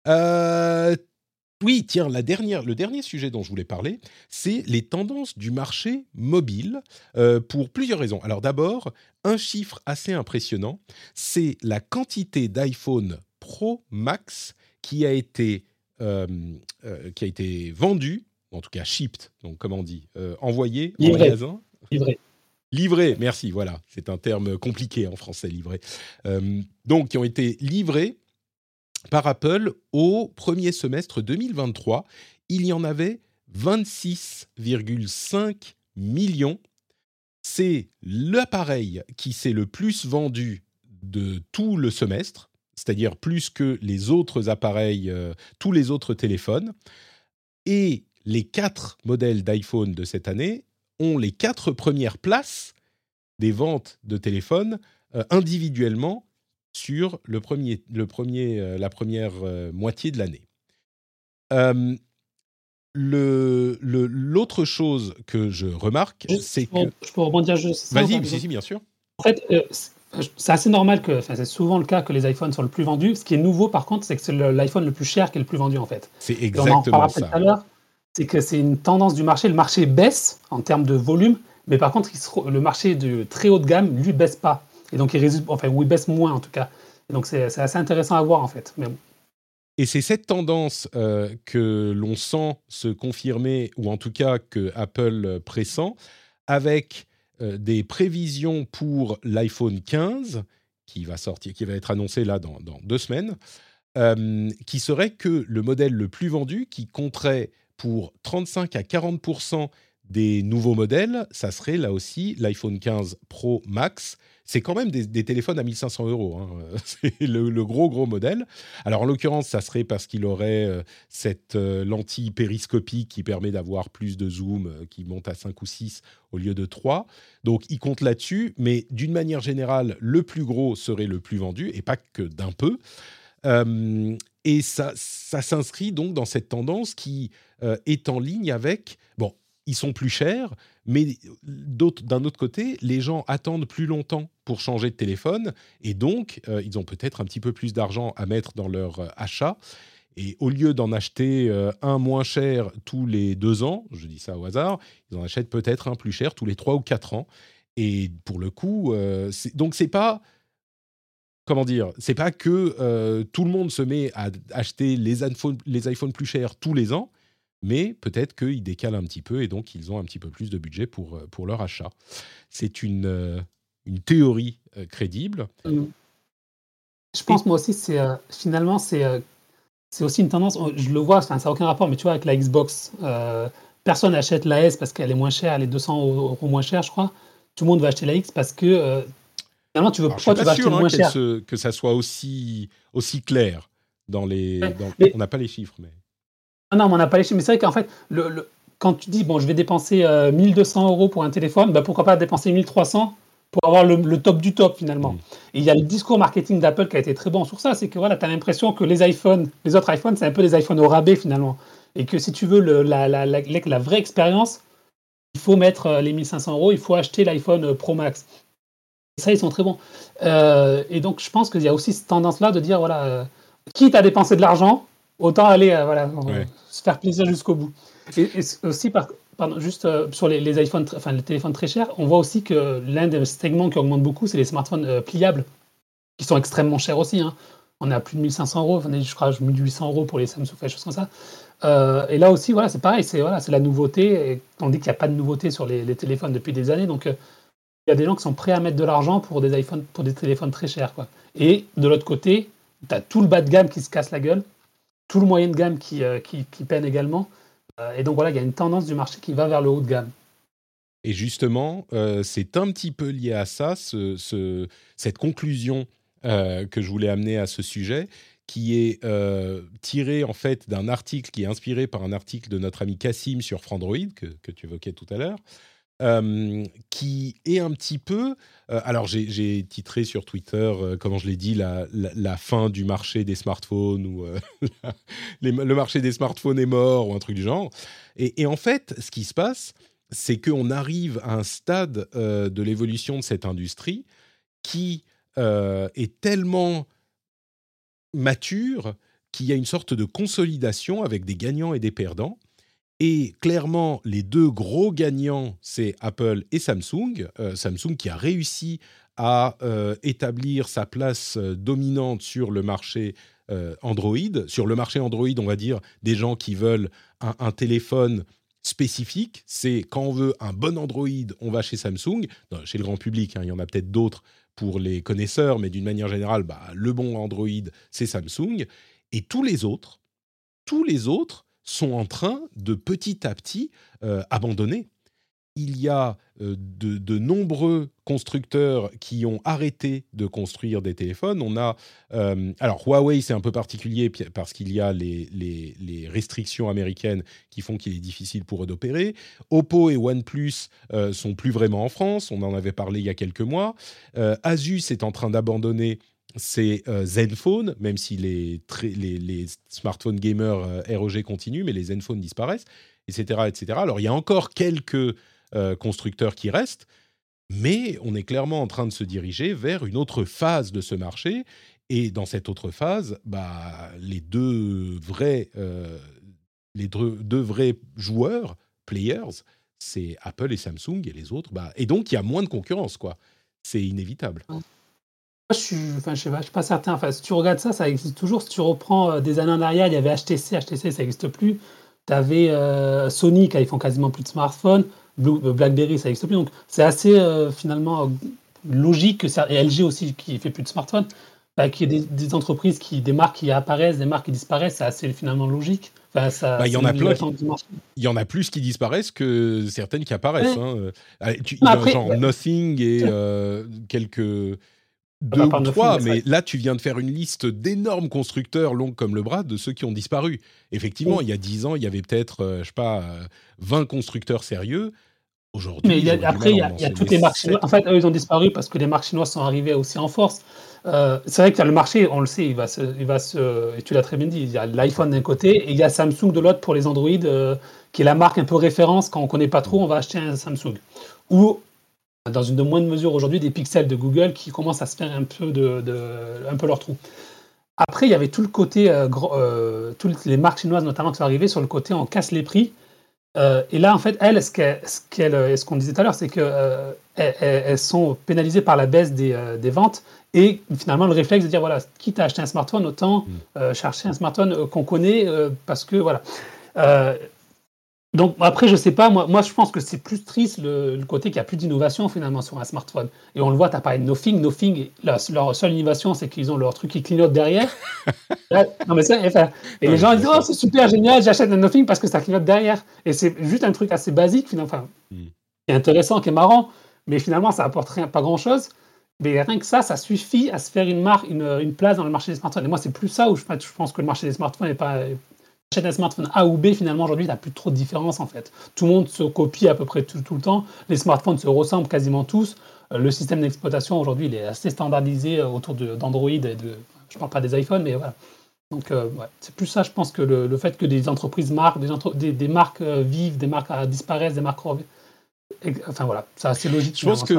Euh, oui, tiens, la dernière, le dernier sujet dont je voulais parler, c'est les tendances du marché mobile euh, pour plusieurs raisons. Alors d'abord, un chiffre assez impressionnant, c'est la quantité d'iPhone Pro Max qui a été, euh, qui a été vendue en tout cas shipped, donc comment on dit, envoyés en magasin. Livré. Livrés, merci, voilà, c'est un terme compliqué en français, livré. donc, qui ont été livrés par Apple au premier semestre 2023. Il y en avait 26,5 millions. C'est l'appareil qui s'est le plus vendu de tout le semestre, c'est-à-dire plus que les autres appareils, euh, tous les autres téléphones. Et les quatre modèles d'iPhone de cette année ont les quatre premières places des ventes de téléphones euh, individuellement sur le premier, le premier, euh, la première moitié de l'année. L'autre chose que je remarque, c'est que... Je peux rebondir juste. Vas-y, si, bien sûr. En fait, c'est assez normal que, enfin, c'est souvent le cas que les iPhones soient le plus vendus. Ce qui est nouveau, par contre, c'est que c'est l'iPhone le plus cher qui est le plus vendu, en fait. C'est exactement ça. Tout à l'heure, c'est que c'est une tendance du marché. Le marché baisse en termes de volume, mais par contre, le marché de très haut de gamme, lui, baisse pas. Et donc, il résulte, enfin, ou il baisse moins, en tout cas. Et donc, c'est assez intéressant à voir, en fait. Mais Et c'est cette tendance euh, que l'on sent se confirmer, ou en tout cas que Apple pressent, avec des prévisions pour l'iPhone 15 qui va sortir, qui va être annoncé là dans, deux semaines, euh, qui serait que le modèle le plus vendu, qui compterait pour 35 à 40 des nouveaux modèles, ça serait là aussi l'iPhone 15 Pro Max. C'est quand même des, téléphones à 1500 euros. Hein. <laughs> C'est le, gros, gros modèle. Alors, en l'occurrence, ça serait parce qu'il aurait euh, cette euh, lentille périscopique qui permet d'avoir plus de zoom, euh, qui monte à 5 ou 6 au lieu de 3. Donc, il compte là-dessus. Mais d'une manière générale, le plus gros serait le plus vendu, et pas que d'un peu. et ça, ça s'inscrit donc dans cette tendance qui est en ligne avec... Bon, ils sont plus chers, mais d'un autre côté, les gens attendent plus longtemps pour changer de téléphone, et donc euh, ils ont peut-être un petit peu plus d'argent à mettre dans leur euh, achat. Et au lieu d'en acheter euh, un moins cher tous les deux ans, je dis ça au hasard, ils en achètent peut-être un plus cher tous les trois ou quatre ans. Et pour le coup, donc c'est pas comment dire, c'est pas que tout le monde se met à acheter les les iPhones plus chers tous les ans mais peut-être qu'ils décalent un petit peu et donc ils ont un petit peu plus de budget pour, euh, pour leur achat. C'est une, euh, une théorie euh, crédible. Je pense, moi aussi, c'est finalement, c'est c'est aussi une tendance, je le vois, ça n'a aucun rapport, mais tu vois, avec la Xbox, personne n'achète la S parce qu'elle est moins chère, elle est 200 euros moins chère, je crois. Tout le monde va acheter la X parce que finalement, tu veux, pourquoi tu vas acheter hein, moins cher? Que ça soit aussi, aussi clair dans les. on n'a pas les chiffres, mais. Ah non, on n'a pas les chiffres. Mais c'est vrai qu'en fait, le, quand tu dis, bon, je vais dépenser 1200 euh, euros pour un téléphone, bah, pourquoi pas dépenser 1300 pour avoir le, top du top finalement. Mm. Et il y a le discours marketing d'Apple qui a été très bon sur ça, c'est que voilà, tu as l'impression que les iPhones, les autres iPhones, c'est un peu des iPhones au rabais finalement. Et que si tu veux le, la, la, la, la, vraie expérience, il faut mettre euh, les 1500 euros, il faut acheter l'iPhone euh, Pro Max. Et ça, ils sont très bons. et donc, je pense qu'il y a aussi cette tendance-là de dire, voilà, quitte à dépenser de l'argent, autant aller voilà, se faire plaisir jusqu'au bout. Et, aussi, par, pardon, juste euh, sur les, iPhones, enfin les téléphones très chers, on voit aussi que l'un des segments qui augmente beaucoup, c'est les smartphones euh, pliables, qui sont extrêmement chers aussi. Hein. On est à plus de 1500 euros, je crois 1800 euros pour les Samsung, des choses comme ça. Euh, et là aussi, voilà, c'est pareil, c'est voilà, la nouveauté. Et on dit qu'il n'y a pas de nouveauté sur les, téléphones depuis des années. Donc, il y a des gens qui sont prêts à mettre de l'argent pour des iPhones, pour des téléphones très chers. Quoi. Et de l'autre côté, tu as tout le bas de gamme qui se casse la gueule tout le moyen de gamme qui, euh, qui, peine également. Euh, et donc voilà, il y a une tendance du marché qui va vers le haut de gamme. Et justement, euh, c'est un petit peu lié à ça, ce, cette conclusion que je voulais amener à ce sujet, qui est tirée en fait d'un article qui est inspiré par un article de notre ami Cassim sur Frandroid, que tu évoquais tout à l'heure, euh, qui est un petit peu. Euh, alors, j'ai titré sur Twitter, euh, comment je l'ai dit, la, fin du marché des smartphones ou <laughs> le marché des smartphones est mort ou un truc du genre. Et, et en fait, ce qui se passe, c'est qu'on arrive à un stade de l'évolution de cette industrie qui est tellement mature qu'il y a une sorte de consolidation avec des gagnants et des perdants. Et clairement, les deux gros gagnants, c'est Apple et Samsung. Euh, Samsung qui a réussi à euh, établir sa place euh, dominante sur le marché Android. Sur le marché Android, on va dire des gens qui veulent un, téléphone spécifique. C'est quand on veut un bon Android, on va chez Samsung. chez le grand public, hein, il y en a peut-être d'autres pour les connaisseurs, mais d'une manière générale, bah, le bon Android, c'est Samsung. Et tous les autres, tous les autres sont en train de petit à petit euh, abandonner il y a euh, de, nombreux constructeurs qui ont arrêté de construire des téléphones. On a, euh, alors Huawei, c'est un peu particulier parce qu'il y a les, restrictions américaines qui font qu'il est difficile pour eux d'opérer. Oppo et OnePlus sont plus vraiment en France. On en avait parlé il y a quelques mois. Asus est en train d'abandonner ses Zenfone, même si les, smartphones gamers ROG continuent, mais les Zenfone disparaissent, etc., etc. Alors il y a encore quelques euh, constructeurs qui restent, mais on est clairement en train de se diriger vers une autre phase de ce marché. Et dans cette autre phase, bah, les deux vrais, euh, les deux, vrais joueurs, players, c'est Apple et Samsung et les autres. Bah, et donc, il y a moins de concurrence, quoi. C'est inévitable. Je suis, enfin, je sais pas, suis pas certain. Enfin, si tu regardes ça, ça existe toujours. Si tu reprends euh, des années en arrière, il y avait HTC. HTC, ça n'existe plus. Tu avais Sony, qui font quasiment plus de smartphones. Euh, BlackBerry, ça n'existe plus. Donc, c'est assez euh, finalement logique que ça, et LG aussi qui fait plus de smartphones, bah, qu'il y ait des, entreprises qui, des marques qui apparaissent, des marques qui disparaissent, c'est assez finalement logique. Enfin, ça, bah, il y en a plein. il y en a plus qui disparaissent que certaines qui apparaissent. Hein. Euh, il y a genre Nothing et quelques deux ou trois, mais là, tu viens de faire une liste d'énormes constructeurs longs comme le bras de ceux qui ont disparu. Effectivement, il y a dix ans, il y avait peut-être, je sais pas, 20 constructeurs sérieux. Aujourd'hui, mais après, il y a, y a toutes les marques chinoises. En fait, eux, ils ont disparu parce que les marques chinoises sont arrivées aussi en force. Euh, c'est vrai que le marché, on le sait, il va se, il va se, et tu l'as très bien dit, il y a l'iPhone d'un côté et il y a Samsung de l'autre pour les Android, euh, qui est la marque un peu référence. Quand on ne connaît pas trop, on va acheter un Samsung. Ou, dans une de moindre mesure aujourd'hui, des pixels de Google qui commencent à se faire un peu, de, de un peu leur trou. Après, il y avait tout le côté, euh, toutes les marques chinoises notamment qui sont arrivées sur le côté on casse les prix euh, et là, en fait, elles, ce qu'on disait tout à l'heure, c'est qu'elles euh, elles sont pénalisées par la baisse des, euh, des, ventes et finalement le réflexe de dire voilà, quitte à acheter un smartphone, autant mm. chercher un smartphone qu'on connaît parce que voilà. Donc après, je sais pas, moi, moi je pense que c'est plus triste le, côté qu'il n'y a plus d'innovation finalement sur un smartphone. Et on le voit, tu as parlé de Nothing. Nothing, leur seule innovation, c'est qu'ils ont leur truc qui clignote derrière. <laughs> non, mais ça, enfin, et les gens disent, oh, c'est super génial, j'achète un Nothing parce que ça clignote derrière. Et c'est juste un truc assez basique, finalement, enfin, hmm. qui est intéressant, qui est marrant, mais finalement, ça apporte rien, pas grand-chose. Mais rien que ça, ça suffit à se faire une marque, une, une place dans le marché des smartphones. Et moi, c'est plus ça où je, je pense que le marché des smartphones n'est pas, achètes un smartphone A ou B, finalement, aujourd'hui, il n'y a plus trop de différence en fait. Tout le monde se copie à peu près tout, le temps. Les smartphones se ressemblent quasiment tous. Euh, le système d'exploitation aujourd'hui, il est assez standardisé euh, autour d'Android et de. Je ne parle pas des iPhones, mais voilà. Donc, euh, c'est plus ça, je pense, que le, fait que des entreprises marquent, des, des, marques vivent, des marques disparaissent, des marques. Enfin voilà, c'est assez logique. Je pense que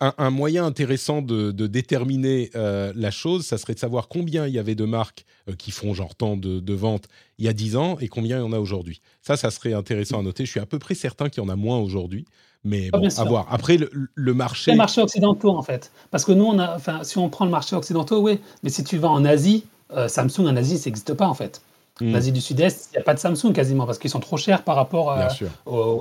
un, moyen intéressant de, déterminer euh, la chose, ça serait de savoir combien il y avait de marques euh, qui font genre tant de, ventes il y a 10 ans et combien il y en a aujourd'hui. Ça, ça serait intéressant à noter. Je suis à peu près certain qu'il y en a moins aujourd'hui. Mais ah, bon, à voir. Après, le, marché. Les marchés occidentaux, en fait. Parce que nous, on a, enfin, si on prend le marché occidentaux, oui. Mais si tu vas en Asie, euh, Samsung en Asie, ça n'existe pas, en fait. En hmm. Asie du Sud-Est, il n'y a pas de Samsung quasiment parce qu'ils sont trop chers par rapport à,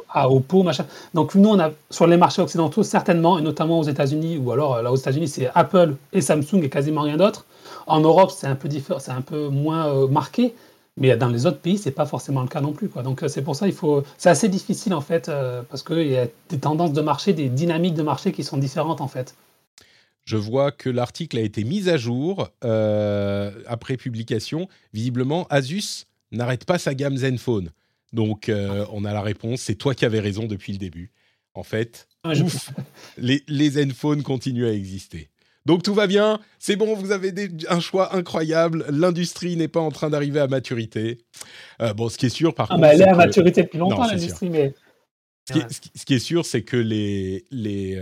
à Oppo, machin. Donc nous, on a sur les marchés occidentaux certainement, et notamment aux États-Unis, ou alors là aux États-Unis, c'est Apple et Samsung et quasiment rien d'autre. En Europe, c'est un peu différent, c'est un peu moins euh, marqué, mais dans les autres pays, c'est pas forcément le cas non plus. Quoi. Donc euh, c'est pour ça, il faut, c'est assez difficile en fait euh, parce qu'il y a des tendances de marché, des dynamiques de marché qui sont différentes en fait je vois que l'article a été mis à jour euh, après publication. Visiblement, Asus n'arrête pas sa gamme Zenfone. Donc, euh, on a la réponse. C'est toi qui avais raison depuis le début. En fait, <laughs> les, les Zenfone continuent à exister. Donc tout va bien, c'est bon, vous avez un choix incroyable. L'industrie n'est pas en train d'arriver à maturité. Euh, bon, ce qui est sûr, par ah contre. Bah, elle est à maturité depuis longtemps, l'industrie, mais. Ce qui, est, sûr, c'est que les, les,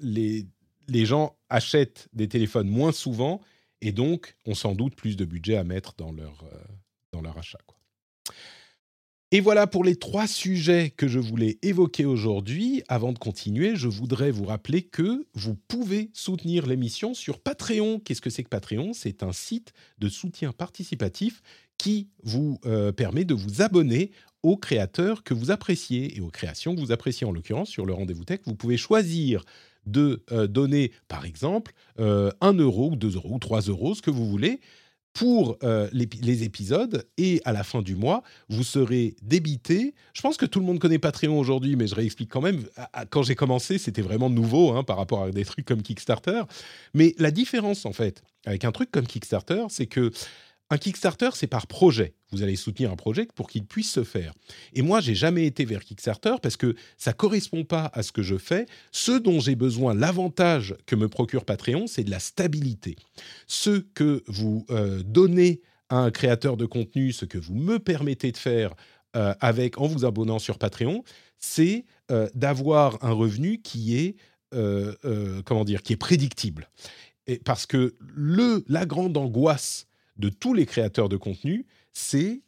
les les gens achètent des téléphones moins souvent et donc ont sans doute plus de budget à mettre dans leur, euh, dans achat. Et voilà pour les trois sujets que je voulais évoquer aujourd'hui. Avant de continuer, je voudrais vous rappeler que vous pouvez soutenir l'émission sur Patreon. Qu'est-ce que c'est que Patreon? C'est un site de soutien participatif qui vous euh, permet de vous abonner aux créateurs que vous appréciez et aux créations que vous appréciez. En l'occurrence, sur le rendez-vous tech, vous pouvez choisir de euh, donner, par exemple, euh, 1 euro ou 2 euros ou 3 euros, ce que vous voulez, pour euh, les, épisodes et à la fin du mois, vous serez débité. Je pense que tout le monde connaît Patreon aujourd'hui, mais je réexplique quand même. Quand j'ai commencé, c'était vraiment nouveau hein, par rapport à des trucs comme Kickstarter. Mais la différence, en fait, avec un truc comme Kickstarter, c'est que un Kickstarter, c'est par projet. Vous allez soutenir un projet pour qu'il puisse se faire. Et moi, j'ai jamais été vers Kickstarter parce que ça correspond pas à ce que je fais. Ce dont j'ai besoin, l'avantage que me procure Patreon, c'est de la stabilité. Ce que vous euh, donnez à un créateur de contenu, ce que vous me permettez de faire euh, avec en vous abonnant sur Patreon, c'est euh, d'avoir un revenu qui est comment dire, qui est prédictible. Et parce que le, la grande angoisse de tous les créateurs de contenu, c'est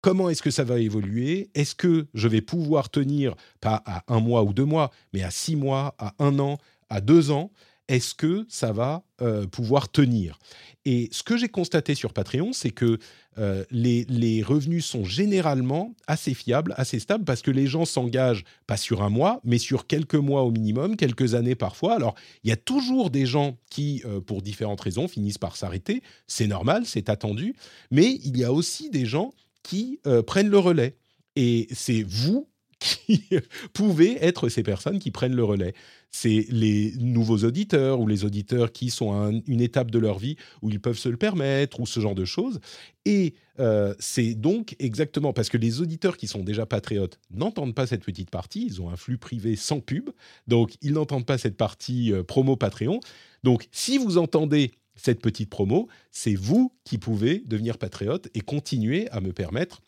comment est-ce que ça va évoluer? Est-ce que je vais pouvoir tenir, pas à un mois ou deux mois, mais à six mois, à un an, à deux ans? Est-ce que ça va euh, pouvoir tenir? Et ce que j'ai constaté sur Patreon, c'est que euh, les, revenus sont généralement assez fiables, assez stables, parce que les gens s'engagent pas sur un mois, mais sur quelques mois au minimum, quelques années parfois. Alors, il y a toujours des gens qui, euh, pour différentes raisons, finissent par s'arrêter. C'est normal, c'est attendu. Mais il y a aussi des gens qui prennent le relais. Et c'est vous qui <laughs> pouvaient être ces personnes qui prennent le relais. C'est les nouveaux auditeurs ou les auditeurs qui sont à une étape de leur vie où ils peuvent se le permettre ou ce genre de choses. Et euh, c'est donc exactement parce que les auditeurs qui sont déjà patriotes n'entendent pas cette petite partie, ils ont un flux privé sans pub, donc ils n'entendent pas cette partie euh, promo Patreon. Donc si vous entendez cette petite promo, c'est vous qui pouvez devenir patriote et continuer à me permettre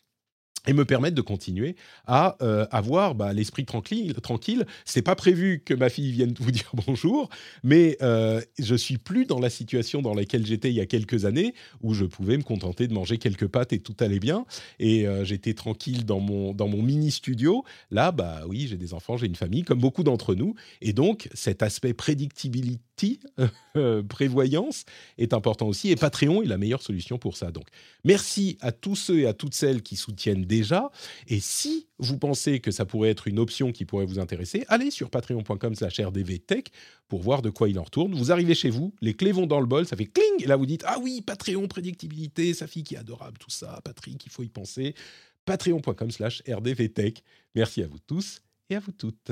et me permettre de continuer à euh, avoir bah, l'esprit tranquille. tranquille. C'est pas prévu que ma fille vienne vous <laughs> dire bonjour, mais euh, je suis plus dans la situation dans laquelle j'étais il y a quelques années, où je pouvais me contenter de manger quelques pâtes et tout allait bien, et euh, j'étais tranquille dans mon dans mon mini studio. Là, bah oui, j'ai des enfants, j'ai une famille, comme beaucoup d'entre nous, et donc cet aspect prédictibility, prévoyance, est important aussi. Et Patreon est la meilleure solution pour ça. Donc, merci à tous ceux et à toutes celles qui soutiennent déjà. Et si vous pensez que ça pourrait être une option qui pourrait vous intéresser, allez sur patreon.com slash rdvtech pour voir de quoi il en retourne. Vous arrivez chez vous, les clés vont dans le bol, ça fait cling, et là vous dites, ah oui, Patreon, prédictibilité, sa fille qui est adorable, tout ça, Patrick, il faut y penser. Patreon.com slash rdvtech. Merci à vous tous et à vous toutes.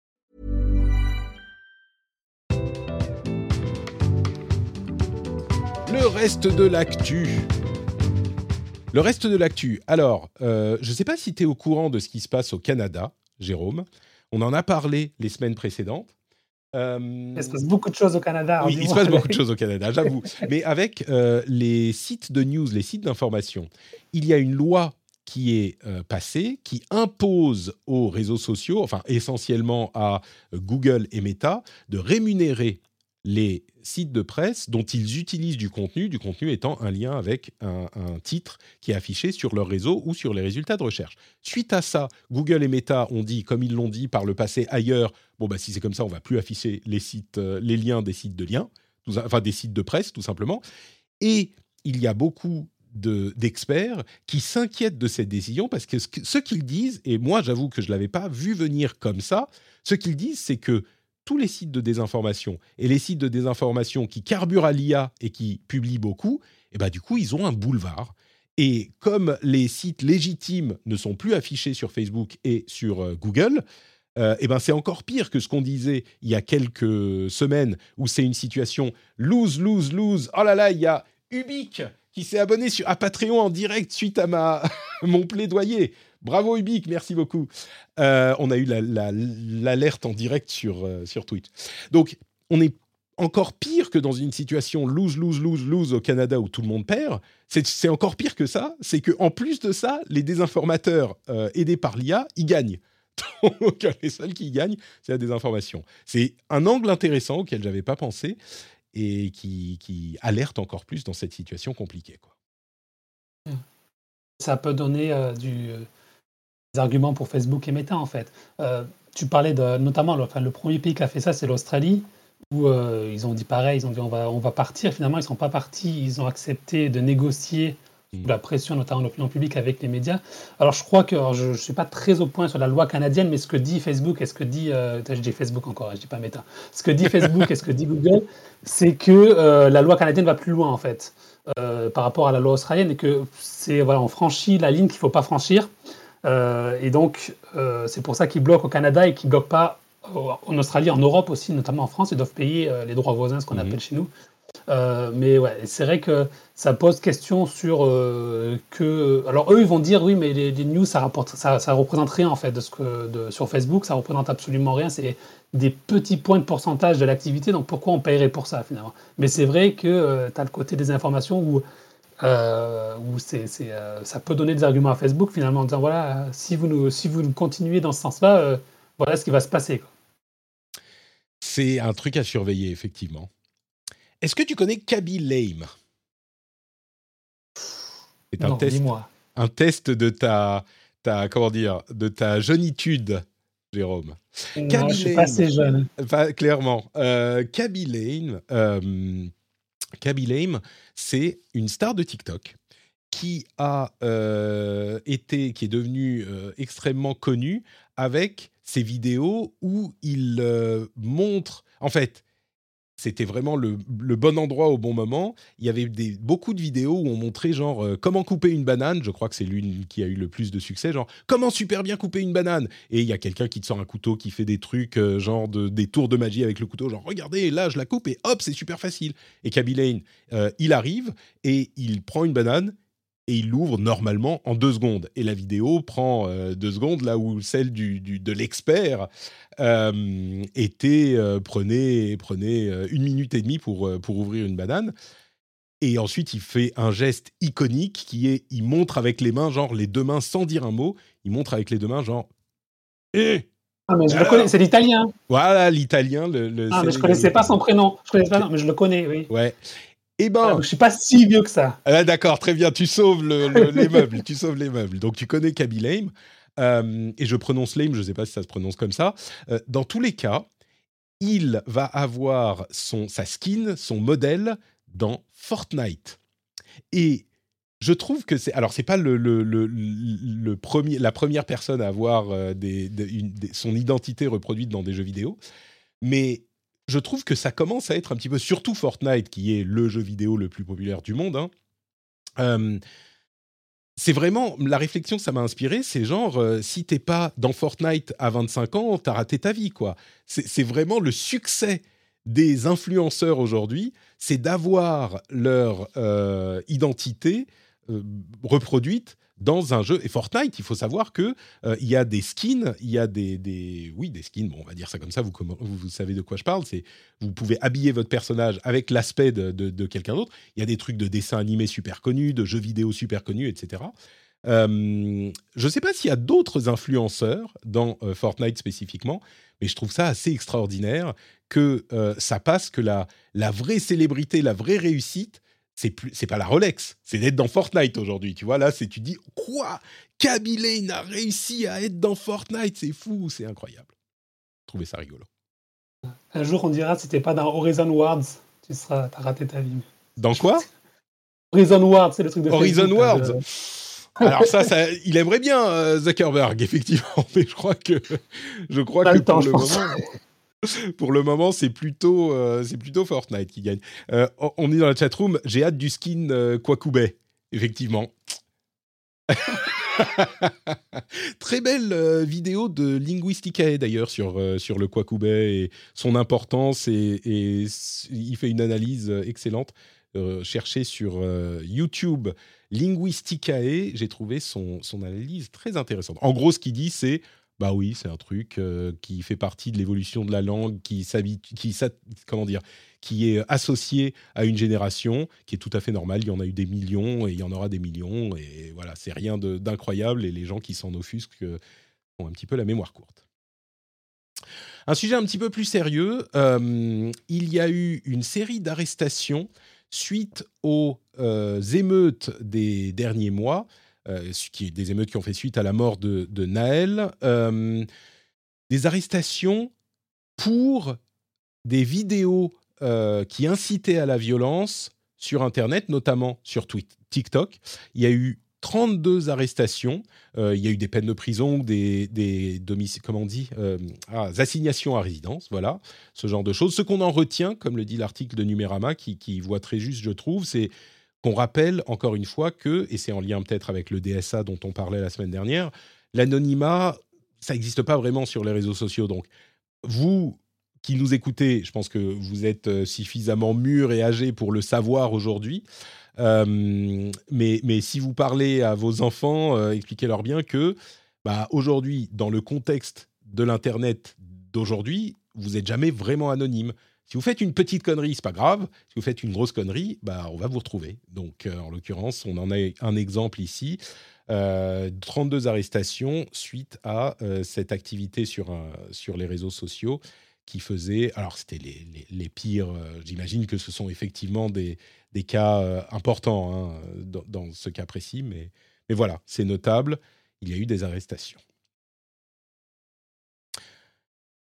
Le reste de l'actu. Le reste de l'actu. Alors, euh, je ne sais pas si tu es au courant de ce qui se passe au Canada, Jérôme. On en a parlé les semaines précédentes. Euh, il se passe beaucoup de choses au Canada. Oui, il se passe beaucoup de choses au Canada, j'avoue. <laughs> Mais avec euh, les sites de news, les sites d'information, il y a une loi qui est euh, passé, qui impose aux réseaux sociaux, enfin essentiellement à Google et Meta, de rémunérer les sites de presse dont ils utilisent du contenu, du contenu étant un lien avec un, titre qui est affiché sur leur réseau ou sur les résultats de recherche. Suite à ça, Google et Meta ont dit, comme ils l'ont dit par le passé ailleurs, bon bah si c'est comme ça, on va plus afficher les sites, euh, les liens des sites de liens, enfin des sites de presse tout simplement. Et il y a beaucoup d'experts qui s'inquiètent de cette décision parce que ce qu'ils disent, et moi j'avoue que je l'avais pas vu venir comme ça, ce qu'ils disent c'est que tous les sites de désinformation et les sites de désinformation qui carburent à l'IA et qui publient beaucoup, et eh ben, du coup, ils ont un boulevard. Et comme les sites légitimes ne sont plus affichés sur Facebook et sur euh, Google, euh, eh ben c'est encore pire que ce qu'on disait il y a quelques semaines où c'est une situation lose, lose, lose. Oh là là, il y a Ubique qui s'est abonné sur, à Patreon en direct suite à ma, <laughs> mon plaidoyer. Bravo Ubique, merci beaucoup. Euh, on a eu l'alerte en direct sur, euh, sur Twitch. Donc, on est encore pire que dans une situation lose, lose, lose, lose au Canada où tout le monde perd. C'est encore pire que ça. C'est qu'en plus de ça, les désinformateurs euh, aidés par l'IA, ils gagnent. <laughs> Donc, les seuls qui gagnent, c'est la désinformation. C'est un angle intéressant auquel j'avais pas pensé et qui, alerte encore plus dans cette situation compliquée. Ça peut donner du, arguments pour Facebook et Meta en fait. Euh, tu parlais de, notamment, le, premier pays qui a fait ça, c'est l'Australie, où euh, ils ont dit pareil, ils ont dit on va, partir. Finalement, ils ne sont pas partis, ils ont accepté de négocier sous la pression, notamment de l'opinion publique, avec les médias. Alors, je crois que je ne suis pas très au point sur la loi canadienne, mais ce que dit Facebook et ce que dit. Euh, je dis Facebook encore, je dis pas Meta. Ce que dit Facebook et ce que dit Google, c'est que la loi canadienne va plus loin, en fait, par rapport à la loi australienne, et que c'est voilà, on franchit la ligne qu'il ne faut pas franchir. Euh, et donc, euh, c'est pour ça qu'ils bloquent au Canada et qu'ils ne bloquent pas en Australie, en Europe aussi, notamment en France. Ils doivent payer euh, les droits voisins, ce qu'on mhm. appelle chez nous. mais ouais, c'est vrai que ça pose question sur que. Alors eux, ils vont dire oui, mais les, news, ça rapporte, ça, ça, représente rien en fait de ce que de, sur Facebook, ça représente absolument rien. C'est des petits points de pourcentage de l'activité. Donc pourquoi on paierait pour ça finalement? Mais c'est vrai que tu as le côté des informations où euh, où c'est, euh, ça peut donner des arguments à Facebook finalement en disant voilà, si vous, nous, si vous continuez dans ce sens-là, euh, voilà ce qui va se passer. C'est un truc à surveiller, effectivement. Est-ce que tu connais Kaby Lame? C'est un test, un test de ta, ta, comment dire, de ta jeunitude, Jérôme. Non, je suis pas assez jeune. clairement. Euh, Kaby Lame, Kaby Lame, c'est une star de TikTok qui euh, est devenue euh, extrêmement connue avec ses vidéos où il euh, montre, en fait, c'était vraiment le, bon endroit au bon moment. Il y avait des, beaucoup de vidéos où on montrait genre euh, comment couper une banane. Je crois que c'est l'une qui a eu le plus de succès. Genre comment super bien couper une banane. Et il y a quelqu'un qui te sort un couteau qui fait des trucs euh, genre de, des tours de magie avec le couteau. Genre regardez là je la coupe et hop c'est super facile. Et Kaby Lane euh, il arrive et il prend une banane et il l'ouvre normalement en deux secondes. Et la vidéo prend euh, deux secondes, là où celle du, de l'expert euh, était euh, prenait, prenait une minute et demie pour, pour ouvrir une banane. Et ensuite, il fait un geste iconique qui est, il montre avec les mains, genre les deux mains sans dire un mot, il montre avec les deux mains, genre, eh ah, mais je le connais, c'est l'italien. Voilà, l'italien. Le, ah, mais je connaissais pas son prénom. Je connaissais pas, mais je le connais, oui. Ouais. Eh ben, je suis pas si vieux que ça. Ah, d'accord, très bien. Tu sauves les meubles. Tu sauves les meubles. Donc tu connais Kaby Lame. Euh, et je prononce Lame, je ne sais pas si ça se prononce comme ça. Euh, dans tous les cas, il va avoir son, sa skin, son modèle dans Fortnite. Et je trouve que c'est. Alors, c'est pas le, le, le, premier, la première personne à avoir euh, des, son identité reproduite dans des jeux vidéo, mais je trouve que ça commence à être un petit peu, surtout Fortnite, qui est le jeu vidéo le plus populaire du monde. Hein. Euh, c'est vraiment la réflexion que ça m'a inspiré, c'est genre euh, si t'es pas dans Fortnite à 25 ans, t'as raté ta vie quoi. C'est vraiment le succès des influenceurs aujourd'hui, c'est d'avoir leur euh, identité reproduite dans un jeu. Et Fortnite, il faut savoir que euh, y a des skins, il y a des, des, oui des skins. Bon, on va dire ça comme ça. Vous, vous savez de quoi je parle. C'est vous pouvez habiller votre personnage avec l'aspect de, de, quelqu'un d'autre. Il y a des trucs de dessins animés super connus, de jeux vidéo super connus, etc. je ne sais pas s'il y a d'autres influenceurs dans Fortnite spécifiquement, mais je trouve ça assez extraordinaire que ça passe que la, la vraie célébrité, la vraie réussite, c'est plus c'est pas la Rolex, c'est d'être dans Fortnite aujourd'hui. Tu vois là, c'est tu dis quoi? Kaby Lane a réussi à être dans Fortnite, c'est fou, c'est incroyable. Je trouvais ça rigolo. Un jour, on dira si t'es pas dans Horizon Worlds, tu seras t'as raté ta vie. Dans quoi? Horizon Worlds, c'est le truc de Horizon Worlds. Alors ça, ça, il aimerait bien euh, Zuckerberg, <laughs> effectivement, mais je crois que je crois que pour le moment, <laughs> pour le moment, c'est plutôt, euh, plutôt Fortnite qui gagne. Euh, on est dans la chatroom. J'ai hâte du skin euh, Kwakubei, effectivement. <laughs> Très belle vidéo de Linguisticae d'ailleurs sur, sur le Kwakubei et son importance et, et il fait une analyse excellente. cherchez sur YouTube Linguisticae, j'ai trouvé son, son analyse très intéressante. En gros, ce qu'il dit, c'est bah oui, c'est un truc euh, qui fait partie de l'évolution de la langue, qui qui comment dire, qui est associé à une génération, qui est tout à fait normal. Il y en a eu des millions et il y en aura des millions et voilà, c'est rien d'incroyable et les gens qui s'en offusquent euh, ont un petit peu la mémoire courte. Un sujet un petit peu plus sérieux, euh, il y a eu une série d'arrestations suite aux émeutes des derniers mois euh, qui, des émeutes qui ont fait suite à la mort de, de Naël, euh, des arrestations pour des vidéos euh, qui incitaient à la violence sur Internet, notamment sur TikTok. Il y a eu 32 arrestations. il y a eu des peines de prison, des, des on dit, ah, assignations à résidence, voilà, ce genre de choses. Ce qu'on en retient, comme le dit l'article de Numérama, qui, voit très juste, je trouve, c'est qu'on rappelle encore une fois que, et c'est en lien peut-être avec le DSA dont on parlait la semaine dernière, l'anonymat, ça n'existe pas vraiment sur les réseaux sociaux. Donc, vous qui nous écoutez, je pense que vous êtes euh, suffisamment mûrs et âgés pour le savoir aujourd'hui. Euh, mais, mais, si vous parlez à vos enfants, euh, expliquez-leur bien que bah, aujourd'hui, dans le contexte de l'Internet d'aujourd'hui, vous n'êtes jamais vraiment anonyme. Si vous faites une petite connerie, c'est pas grave. Si vous faites une grosse connerie, bah, on va vous retrouver. Donc, euh, en l'occurrence, on en a un exemple ici. 32 euh, arrestations suite à euh, cette activité sur, sur les réseaux sociaux qui faisait. Alors, c'était les, les, pires. J'imagine que ce sont effectivement des, des cas importants hein, dans, dans, ce cas précis, mais, mais voilà, c'est notable. Il y a eu des arrestations.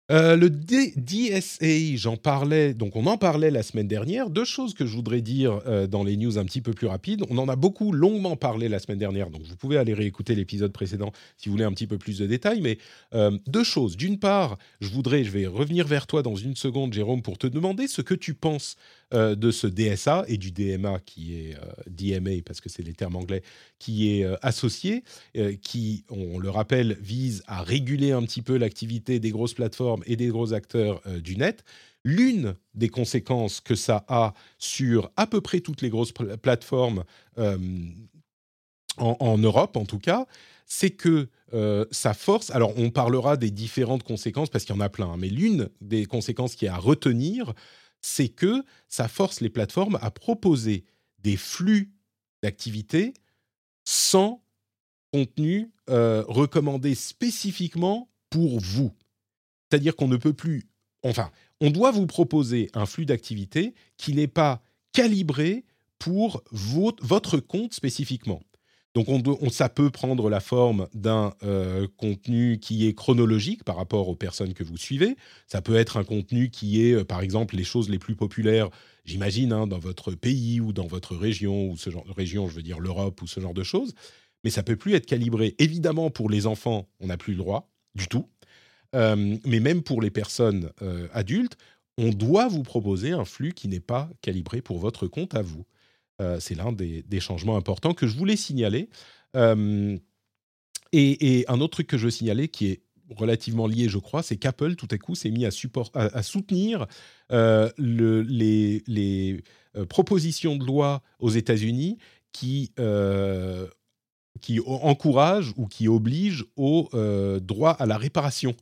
Euh, le DSA, j'en parlais, donc on en parlait la semaine dernière. Deux choses que je voudrais dire euh, dans les news un petit peu plus rapides. On en a beaucoup longuement parlé la semaine dernière, donc vous pouvez aller réécouter l'épisode précédent si vous voulez un petit peu plus de détails. Mais euh, deux choses. D'une part, je voudrais, je vais revenir vers toi dans une seconde, Jérôme, pour te demander ce que tu penses euh, de ce DSA et du DMA qui est euh, DMA parce que c'est les termes anglais qui est euh, associé, qui, on le rappelle, vise à réguler un petit peu l'activité des grosses plateformes et des gros acteurs du net. L'une des conséquences que ça a sur à peu près toutes les grosses plateformes en, Europe, en tout cas, c'est que ça force. Alors, on parlera des différentes conséquences parce qu'il y en a plein, hein, mais l'une des conséquences qui est à retenir, c'est que ça force les plateformes à proposer des flux d'activités sans contenu euh, recommandé spécifiquement pour vous. C'est-à-dire qu'on ne peut plus, enfin, on doit vous proposer un flux d'activités qui n'est pas calibré pour votre compte spécifiquement. Donc on, ça peut prendre la forme d'un euh, contenu qui est chronologique par rapport aux personnes que vous suivez. Ça peut être un contenu qui est, euh, par exemple, les choses les plus populaires, j'imagine, hein, dans votre pays ou dans votre région, ou ce genre de région, je veux dire l'Europe ou ce genre de choses. Mais ça peut plus être calibré. Évidemment, pour les enfants, on n'a plus le droit du tout. Euh, mais même pour les personnes adultes, on doit vous proposer un flux qui n'est pas calibré pour votre compte à vous. Euh, c'est l'un des, changements importants que je voulais signaler. Euh, et, un autre truc que je veux signaler qui est relativement lié, je crois, c'est qu'Apple, tout à coup, s'est mis à, soutenir euh, les, propositions de loi aux États-Unis qui, qui encouragent ou qui obligent au droit à la réparation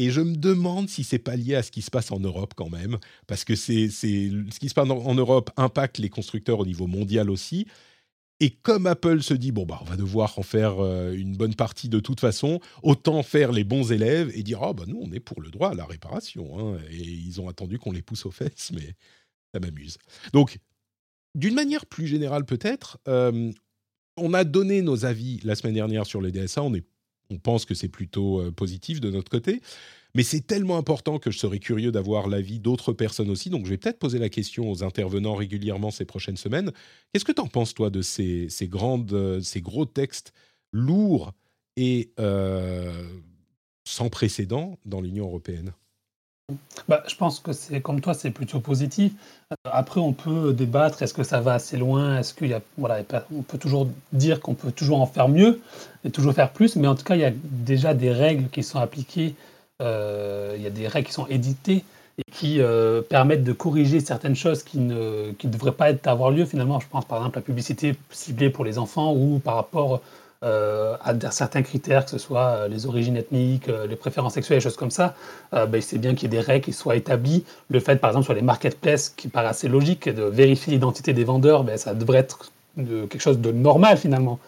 et je me demande si c'est pas lié à ce qui se passe en Europe quand même, parce que c'est ce qui se passe en, Europe impacte les constructeurs au niveau mondial aussi. Et comme Apple se dit, bon, bah, on va devoir en faire euh, une bonne partie de toute façon, autant faire les bons élèves et dire, ah, bah, nous, on est pour le droit à la réparation. Hein. Et ils ont attendu qu'on les pousse aux fesses, mais ça m'amuse. Donc, d'une manière plus générale, peut-être, euh, on a donné nos avis la semaine dernière sur le DSA. On, est, on pense que c'est plutôt euh, positif de notre côté. Mais c'est tellement important que je serais curieux d'avoir l'avis d'autres personnes aussi. Donc, je vais peut-être poser la question aux intervenants régulièrement ces prochaines semaines. Qu'est-ce que tu en penses, toi, de ces, grandes, euh, ces gros textes lourds et euh, sans précédent dans l'Union européenne? Bah, je pense que c'est comme toi, c'est plutôt positif. Euh, après, on peut débattre. Est-ce que ça va assez loin? Est-ce qu'il y a, voilà, on peut toujours dire qu'on peut toujours en faire mieux et toujours faire plus. Mais en tout cas, il y a déjà des règles qui sont appliquées euh, il y a des règles qui sont éditées et qui euh, permettent de corriger certaines choses qui ne, qui devraient pas avoir lieu finalement. Je pense par exemple à la publicité ciblée pour les enfants ou par rapport à certains critères, que ce soit les origines ethniques, les préférences sexuelles, des choses comme ça. Ben, c'est bien qu'il y ait des règles qui soient établies. Le fait par exemple sur les marketplaces, qui paraît assez logique, de vérifier l'identité des vendeurs, ben, ça devrait être quelque chose de normal finalement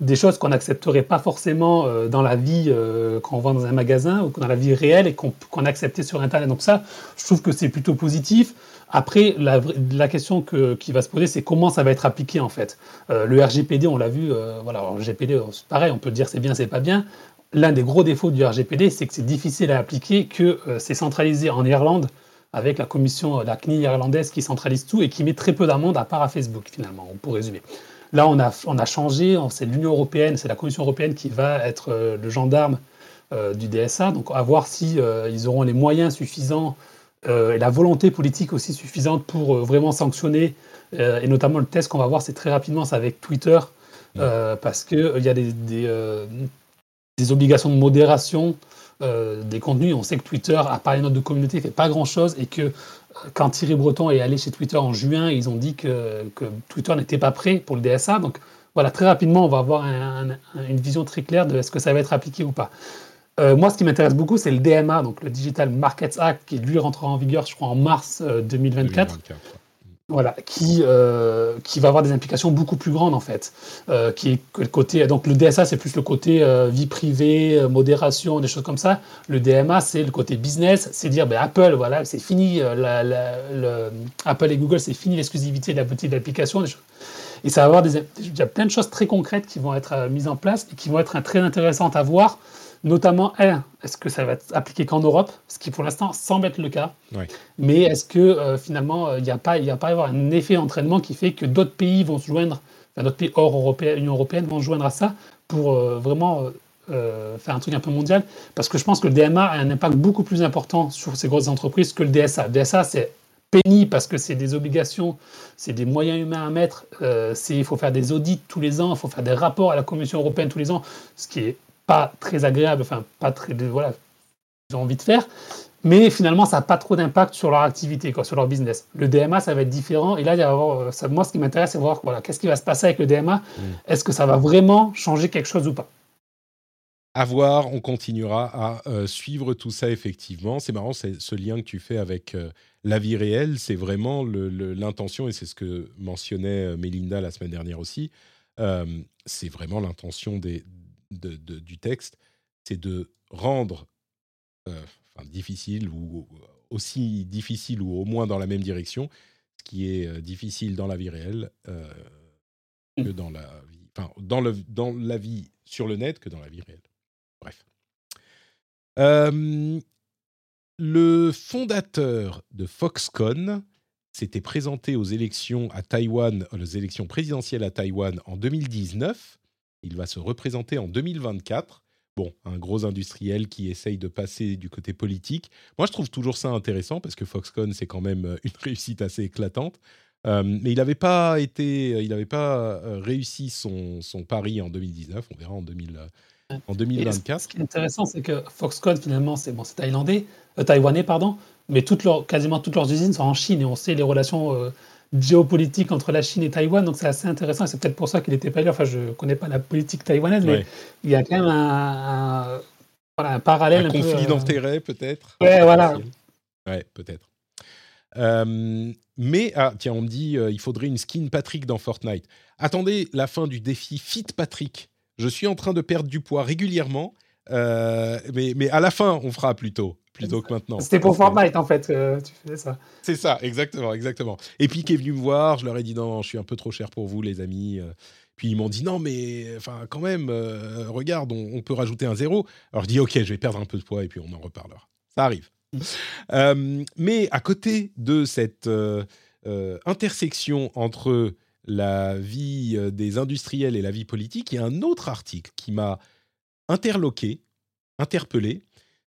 des choses qu'on n'accepterait pas forcément euh, dans la vie euh, quand on va dans un magasin ou dans la vie réelle et qu'on acceptait sur Internet. Donc ça, je trouve que c'est plutôt positif. Après, la, question qui va se poser, c'est comment ça va être appliqué en fait. Euh, le RGPD, on l'a vu, voilà, le RGPD, pareil, on peut dire c'est bien, c'est pas bien. L'un des gros défauts du RGPD, c'est que c'est difficile à appliquer, que c'est centralisé en Irlande avec la commission, la CNI irlandaise qui centralise tout et qui met très peu d'amendes à part à Facebook finalement, pour résumer. Là, on a, on a changé, c'est l'Union européenne, c'est la Commission européenne qui va être euh, le gendarme euh, du DSA. Donc, à voir si euh, ils auront les moyens suffisants et la volonté politique aussi suffisante pour vraiment sanctionner. et notamment, le test qu'on va voir, c'est très rapidement, c'est avec Twitter, parce qu'il il y a des, des, obligations de modération des contenus. On sait que Twitter, à part les notes de communauté, fait pas grand-chose et que quand Thierry Breton est allé chez Twitter en juin, ils ont dit que, Twitter n'était pas prêt pour le DSA. Donc voilà, très rapidement, on va avoir une vision très claire de est-ce que ça va être appliqué ou pas. Euh, moi, ce qui m'intéresse beaucoup, c'est le DMA, donc le Digital Markets Act, qui lui rentrera en vigueur, je crois, en mars 2024. Euh, voilà, qui, euh, qui va avoir des implications beaucoup plus grandes en fait. Euh, qui est le côté, donc le DSA c'est plus le côté euh, vie privée, modération, des choses comme ça. Le DMA c'est le côté business, c'est dire ben, Apple, voilà, c'est fini, le, Apple et Google c'est fini l'exclusivité de la petite application. Et ça va avoir des, il y a plein de choses très concrètes qui vont être mises en place et qui vont être très intéressantes à voir Notamment, est-ce que ça va être appliqué qu'en Europe? Ce qui pour l'instant semble être le cas. Mais est-ce que euh, finalement, euh, il n'y a pas, il a pas avoir un effet d'entraînement qui fait que d'autres pays vont se joindre, enfin, d'autres pays hors Européen, Union européenne vont se joindre à ça pour euh, vraiment faire un truc un peu mondial? Parce que je pense que le DMA a un impact beaucoup plus important sur ces grosses entreprises que le DSA. Le DSA, c'est pénible parce que c'est des obligations, c'est des moyens humains à mettre, il faut faire des audits tous les ans, il faut faire des rapports à la Commission européenne tous les ans, ce qui est pas très agréable, enfin pas très, voilà, ils ont envie de faire, mais finalement ça n'a pas trop d'impact sur leur activité, quoi, sur leur business. Le DMA, ça va être différent, et là, il y a avoir, ça, moi, ce qui m'intéresse, c'est voir voilà, qu'est-ce qui va se passer avec le DMA, mm. est-ce que ça va vraiment changer quelque chose ou pas à voir, on continuera à euh, suivre tout ça effectivement. C'est marrant, c'est ce lien que tu fais avec euh, la vie réelle, c'est vraiment l'intention, et c'est ce que mentionnait euh, Melinda la semaine dernière aussi, c'est vraiment l'intention des, du texte, c'est de rendre euh, difficile ou aussi difficile ou au moins dans la même direction, ce qui est euh, difficile dans la vie réelle euh, que mmh. dans la vie, enfin dans, le, dans la vie sur le net que dans la vie réelle. Bref. le fondateur de Foxconn s'était présenté aux élections à Taïwan, aux élections présidentielles à Taïwan en 2019 il va se représenter en 2024. Bon, un gros industriel qui essaye de passer du côté politique. Moi, je trouve toujours ça intéressant parce que Foxconn, c'est quand même euh, <laughs> une réussite assez éclatante. Euh, mais il n'avait pas été, il n'avait pas euh, réussi son, son, pari en 2019. On verra en, 2000, en 2024. ce qui est intéressant, c'est que Foxconn, finalement, c'est bon, thaïlandais, taïwanais, pardon, mais toutes leurs, quasiment toutes leurs usines sont en Chine et on sait les relations géopolitique entre la Chine et Taïwan, donc c'est assez intéressant. C'est peut-être pour ça qu'il n'était pas là. Enfin, je ne connais pas la politique taïwanaise, mais il y a quand même un, un, parallèle. Un, conflit euh, d'intérêts, peut-être. Ouais, voilà. Ouais, peut-être. mais, ah, tiens, on me dit, il faudrait une skin Patrick dans Fortnite. Attendez la fin du défi Fit Patrick. Je suis en train de perdre du poids régulièrement, mais, mais à la fin, on fera plutôt plutôt que maintenant. C'était pour Fortnite en fait, tu faisais ça. C'est ça, exactement, exactement. Et puis qui est venu me voir, je leur ai dit non, je suis un peu trop cher pour vous les amis. Puis ils m'ont dit non, mais enfin quand même, euh, regarde, on, peut rajouter un zéro. Alors je dis ok, je vais perdre un peu de poids et puis on en reparlera. Ça arrive. Euh, mais à côté de cette euh, intersection entre la vie des industriels et la vie politique, il y a un autre article qui m'a interloqué, interpellé.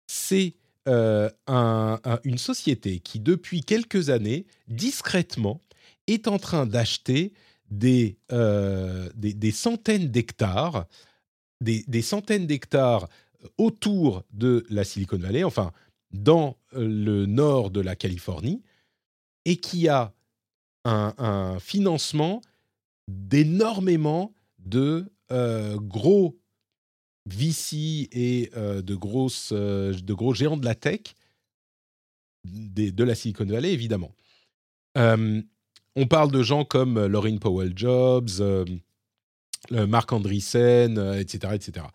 C'est une société qui, depuis quelques années, discrètement, est en train d'acheter euh, des, des, centaines d'hectares, des, centaines d'hectares autour de la Silicon Valley, enfin dans euh, le nord de la Californie, et qui a un, financement d'énormément de euh, gros VC et de, grosses, de gros géants de la tech de la Silicon Valley, évidemment. On parle de gens comme euh, Laurine Powell Jobs, euh, Marc Andreessen, etc., euh, etc.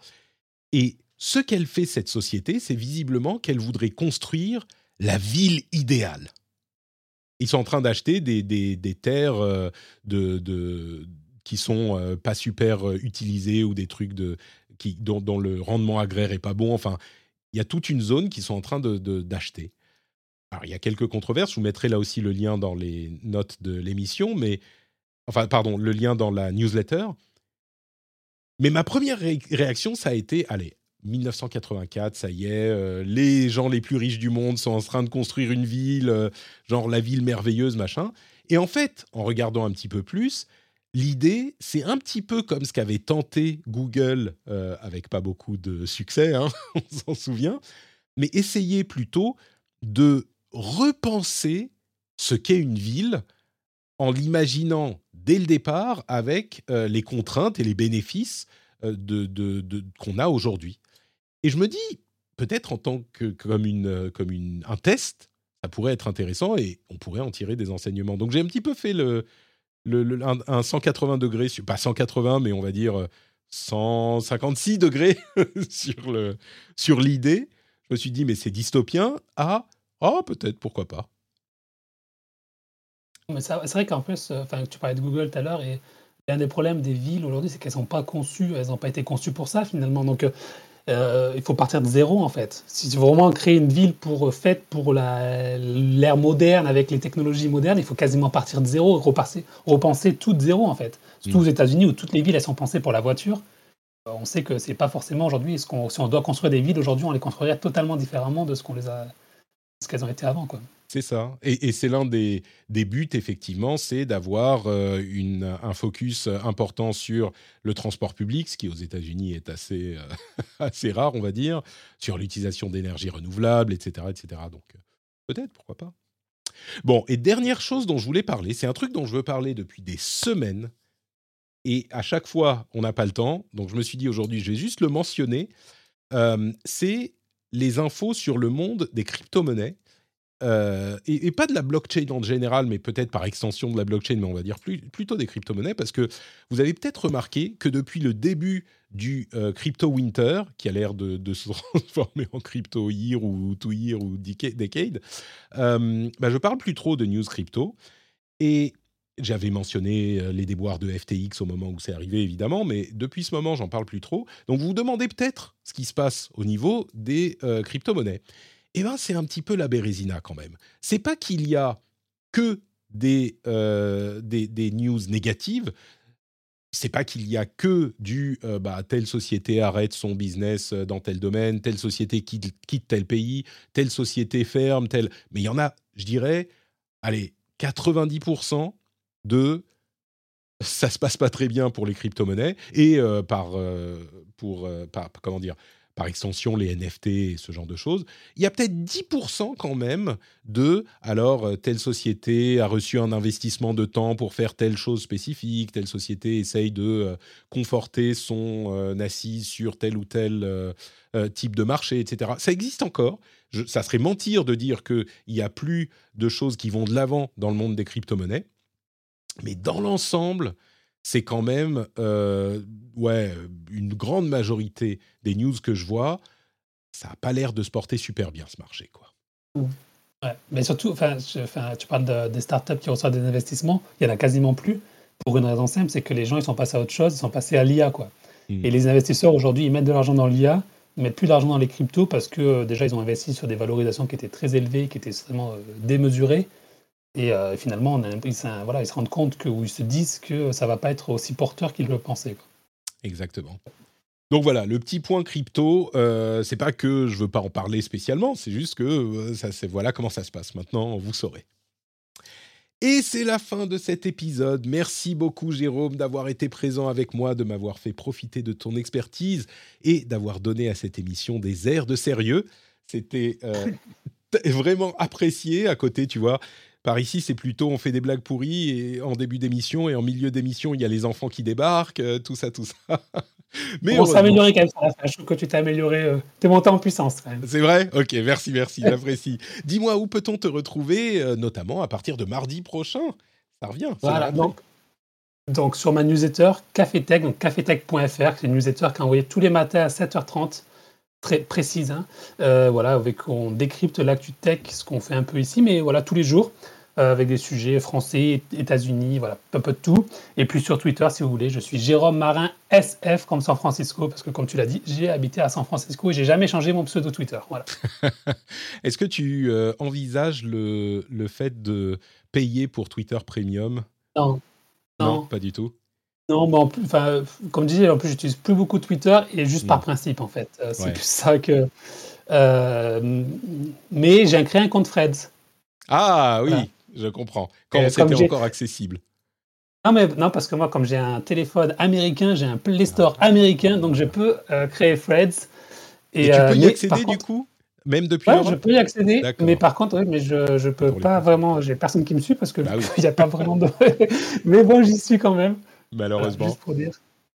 Et ce qu'elle fait, cette société, c'est visiblement qu'elle voudrait construire la ville idéale. Ils sont en train d'acheter des, des, terres de, de, qui sont pas super utilisées ou des trucs de, qui, dont, le rendement agraire est pas bon. Enfin, il y a toute une zone qu'ils sont en train d'acheter. Alors, il y a quelques controverses. Je vous mettrai là aussi le lien dans les notes de l'émission, mais enfin, pardon, le lien dans la newsletter. Mais ma première réaction, ça a été, allez, 1984, ça y est, euh, les gens les plus riches du monde sont en train de construire une ville, euh, genre la ville merveilleuse, machin. Et en fait, en regardant un petit peu plus, l'idée, c'est un petit peu comme ce qu'avait tenté Google, euh, avec pas beaucoup de succès, hein, <laughs> on s'en souvient, mais essayer plutôt de repenser ce qu'est une ville en l'imaginant dès le départ avec euh, les contraintes et les bénéfices euh, qu'on a aujourd'hui. Et je me dis, peut-être en tant que comme, une, comme une, un test, ça pourrait être intéressant et on pourrait en tirer des enseignements. Donc j'ai un petit peu fait le, le, un, 180 degrés, pas 180, mais on va dire 156 degrés <laughs> sur, le, sur l'idée. Je me suis dit, mais c'est dystopien. Ah, Oh, peut-être, pourquoi pas. c'est vrai qu'en plus, euh, tu parlais de Google tout à l'heure, et l'un des problèmes des villes aujourd'hui, c'est qu'elles sont pas conçues, elles n'ont pas été conçues pour ça finalement. Donc, euh, euh, il faut partir de zéro en fait. Si tu veux vraiment créer une ville pour faite pour l'ère moderne avec les technologies modernes, il faut quasiment partir de zéro, repenser, repenser tout de zéro en fait. Surtout aux États-Unis où toutes les villes elles sont pensées pour la voiture. On sait que c'est pas forcément aujourd'hui. Si on doit construire des villes aujourd'hui, on les construirait totalement différemment de ce qu'on les a ce qu'elles ont été avant. Quoi. C'est ça. Et, c'est l'un des, buts, effectivement, c'est d'avoir euh, un focus important sur le transport public, ce qui aux États-Unis est assez, euh, <laughs> assez rare, on va dire, sur l'utilisation d'énergie renouvelable, etc. etc. Donc, euh, peut-être, pourquoi pas. Bon, et dernière chose dont je voulais parler, c'est un truc dont je veux parler depuis des semaines. Et à chaque fois, on n'a pas le temps. Donc, je me suis dit aujourd'hui, je vais juste le mentionner. c'est les infos sur le monde des crypto-monnaies. Euh, et, pas de la blockchain en général, mais peut-être par extension de la blockchain, mais on va dire plutôt des crypto-monnaies, parce que vous avez peut-être remarqué que depuis le début du euh, crypto winter, qui a l'air de, se <laughs> transformer en crypto year ou two year ou decade, euh, bah, je parle plus trop de news crypto. Et j'avais mentionné euh, les déboires de FTX au moment où c'est arrivé, évidemment, mais depuis ce moment, j'en parle plus trop. Donc, vous vous demandez peut-être ce qui se passe au niveau des crypto-monnaies. Eh bien, c'est un petit peu la bérésina quand même. C'est pas qu'il y a que des, euh, des, news négatives. C'est pas qu'il y a que du bah, telle société arrête son business dans tel domaine, telle société quitte, quitte tel pays, telle société ferme, telle. Mais il y en a, je dirais, allez, 90% de ça se passe pas très bien pour les crypto-monnaies et euh, par, euh, pour, euh, comment dire, par extension les NFT et ce genre de choses, il y a peut-être 10% quand même de, alors euh, telle société a reçu un investissement de temps pour faire telle chose spécifique, telle société essaye de euh, conforter son euh, assise sur tel ou tel type de marché, etc. Ça existe encore. ça serait mentir de dire qu'il n'y a plus de choses qui vont de l'avant dans le monde des crypto-monnaies. Mais dans l'ensemble, c'est quand même euh, ouais, une grande majorité des news que je vois, ça n'a pas l'air de se porter super bien ce marché. Quoi. Ouais, mais surtout, enfin, tu parles des startups qui reçoivent des investissements, il y en a quasiment plus. Pour une raison simple, c'est que les gens ils sont passés à autre chose, ils sont passés à l'IA. quoi. Hmm. Et les investisseurs aujourd'hui, ils mettent de l'argent dans l'IA, ils mettent plus d'argent dans les cryptos parce que euh, déjà ils ont investi sur des valorisations qui étaient très élevées, qui étaient extrêmement euh, démesurées. Et euh, finalement, on a, ils, voilà, ils se rendent compte que, ou ils se disent que ça va pas être aussi porteur qu'ils le pensaient. Exactement. Donc voilà, le petit point crypto, euh, c'est pas que je veux pas en parler spécialement, c'est juste que euh, ça, c'est voilà comment ça se passe. Maintenant, vous saurez. Et c'est la fin de cet épisode. Merci beaucoup Jérôme d'avoir été présent avec moi, de m'avoir fait profiter de ton expertise et d'avoir donné à cette émission des airs de sérieux. C'était euh, <laughs> vraiment apprécié. À côté, tu vois, par ici, c'est plutôt on fait des blagues pourries et en début d'émission et en milieu d'émission, il y a les enfants qui débarquent, euh, tout ça, tout ça. <laughs> Mais on s'est amélioré quand même. Je trouve que tu t'es amélioré, euh, t'es monté en puissance quand même. C'est vrai? Ok, merci, merci, j'apprécie. Dis-moi, où peut-on te retrouver, euh, notamment à partir de mardi prochain? Ça revient. Voilà, donc, donc sur ma newsletter Cafetech, donc cafetech.fr, c'est une newsletter qui est envoyée tous les matins à 7h30 très précise. Hein. voilà, avec on décrypte l'actu tech, ce qu'on fait un peu ici, mais voilà tous les jours. Euh, avec des sujets français, États-Unis, voilà, un peu de tout. Et puis sur Twitter, si vous voulez, je suis Jérôme Marin SF comme San Francisco, parce que comme tu l'as dit, j'ai habité à San Francisco et j'ai jamais changé mon pseudo Twitter. Voilà. <laughs> Est-ce que tu euh, envisages le, le, fait de payer pour Twitter Premium? Non. non. pas du tout. Non, bon, enfin, comme je disais, en plus, j'utilise plus beaucoup Twitter et juste par principe, en fait. Euh, c'est plus ça que. mais j'ai créé un compte Freds. Ah oui, je comprends. Quand c'était encore accessible. Non, mais, non, parce que moi, comme j'ai un téléphone américain, j'ai un Play Store américain, donc je peux euh, créer Threads. Et, tu peux euh, y accéder du coup? Même depuis ouais, je peux y accéder, mais par contre, oui, mais je ne peux pas vraiment. J'ai personne qui me suit parce que bah il n'y a pas vraiment de. <laughs> mais bon, j'y suis quand même. Malheureusement. juste pour dire.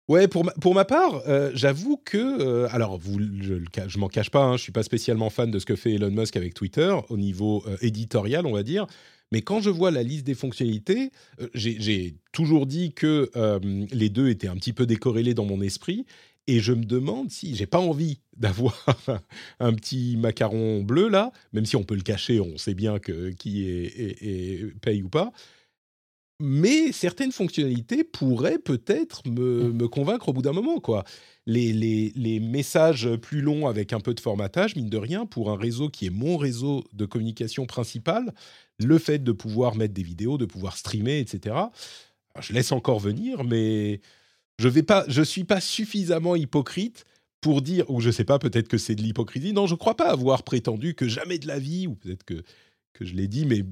Ouais, pour ma, pour ma part, euh, j'avoue que, alors, vous, je, je m'en cache pas, hein, je suis pas spécialement fan de ce que fait Elon Musk avec Twitter au niveau éditorial, on va dire. Mais quand je vois la liste des fonctionnalités, euh, j'ai toujours dit que euh, les deux étaient un petit peu décorrélés dans mon esprit. Et je me demande si j'ai pas envie <laughs> d'avoir un petit macaron bleu là, même si on peut le cacher, on sait bien que qui est, paye ou pas. Mais certaines fonctionnalités pourraient peut-être me, me, convaincre au bout d'un moment, quoi. Les, messages plus longs avec un peu de formatage, mine de rien, pour un réseau qui est mon réseau de communication principal, le fait de pouvoir mettre des vidéos, de pouvoir streamer, etc. je laisse encore venir, mais je vais pas, je suis pas suffisamment hypocrite pour dire, ou je sais pas, peut-être que c'est de l'hypocrisie. Non, je crois pas avoir prétendu que jamais de la vie, ou peut-être que je l'ai dit, mais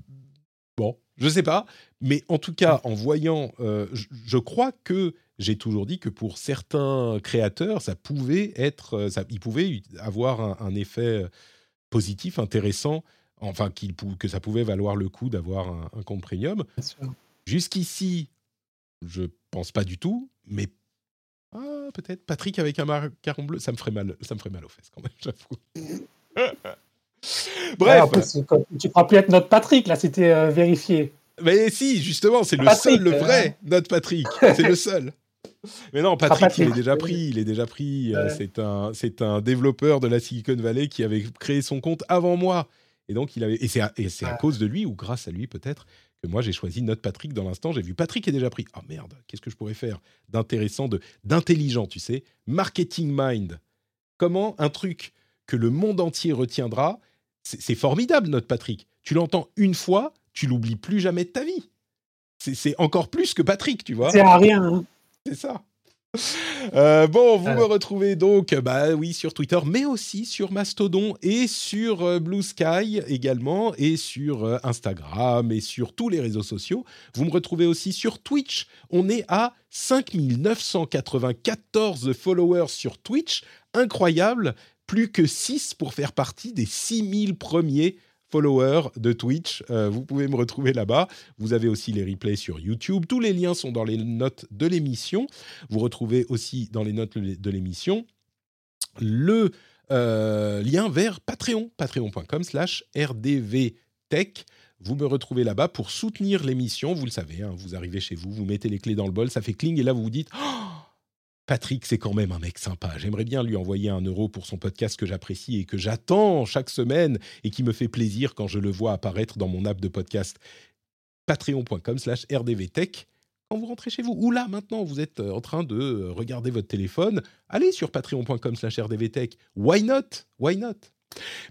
bon, je sais pas. Mais en tout cas, en voyant, euh, je, crois que j'ai toujours dit que pour certains créateurs, ça pouvait être, euh, ça, ils pouvaient avoir un effet positif, intéressant enfin que ça pouvait valoir le coup d'avoir un, compte premium. Jusqu'ici, je pense pas du tout, mais ah, peut-être Patrick avec un macaron bleu, ça me ferait mal, ça me ferait mal aux fesses quand même, j'avoue. Bref. tu crois plus être notre Patrick, là, c'était euh, vérifié. Mais si, justement, c'est le seul, le vrai, euh, notre Patrick. C'est le seul. <laughs> Mais non, Patrick, il est déjà pris. Il est déjà pris. Euh, c'est un, c'est un développeur de la Silicon Valley qui avait créé son compte avant moi. Et donc, il avait, et c'est à, à, cause de lui, ou grâce à lui peut-être, que moi j'ai choisi notre Patrick dans l'instant. J'ai vu Patrick est déjà pris. Oh merde, qu'est-ce que je pourrais faire d'intéressant, de, d'intelligent, tu sais? Marketing Mind. Comment un truc que le monde entier retiendra, c'est, formidable, notre Patrick. Tu l'entends une fois, tu l'oublies plus jamais de ta vie. C'est, encore plus que Patrick, tu vois. C'est à rien. Hein. C'est ça. Euh, bon, vous me retrouvez donc, bah oui, sur Twitter, mais aussi sur Mastodon et sur euh, Blue Sky également, et sur euh, Instagram et sur tous les réseaux sociaux. Vous me retrouvez aussi sur Twitch. On est à 5994 followers sur Twitch, incroyable, plus que 6 pour faire partie des 6000 premiers followers de Twitch. Euh, vous pouvez me retrouver là-bas. Vous avez aussi les replays sur YouTube. Tous les liens sont dans les notes de l'émission. Vous retrouvez aussi dans les notes de l'émission le euh, lien vers Patreon, patreon.com slash rdvtech. Vous me retrouvez là-bas pour soutenir l'émission. Vous le savez, hein, vous arrivez chez vous, vous mettez les clés dans le bol, ça fait cling et là vous vous dites oh, Patrick, c'est quand même un mec sympa. J'aimerais bien lui envoyer un euro pour son podcast que j'apprécie et que j'attends chaque semaine et qui me fait plaisir quand je le vois apparaître dans mon app de podcast. Patreon.com slash rdvtech quand vous rentrez chez vous. Ou là, maintenant, vous êtes euh, en train de euh, regarder votre téléphone. Allez sur patreon.com slash rdvtech. Why not? Why not?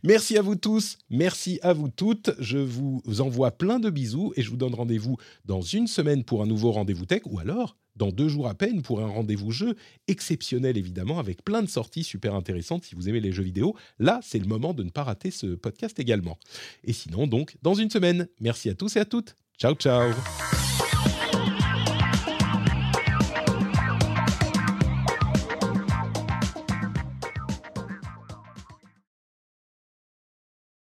Merci à vous tous, merci à vous toutes. Je vous envoie plein de bisous et je vous donne rendez-vous dans une semaine pour un nouveau rendez-vous tech ou alors dans deux jours à peine pour un rendez-vous jeu exceptionnel évidemment avec plein de sorties super intéressantes si vous aimez les jeux vidéo. Là, c'est le moment de ne pas rater ce podcast également. Et sinon donc dans une semaine. Merci à tous et à toutes. Ciao ciao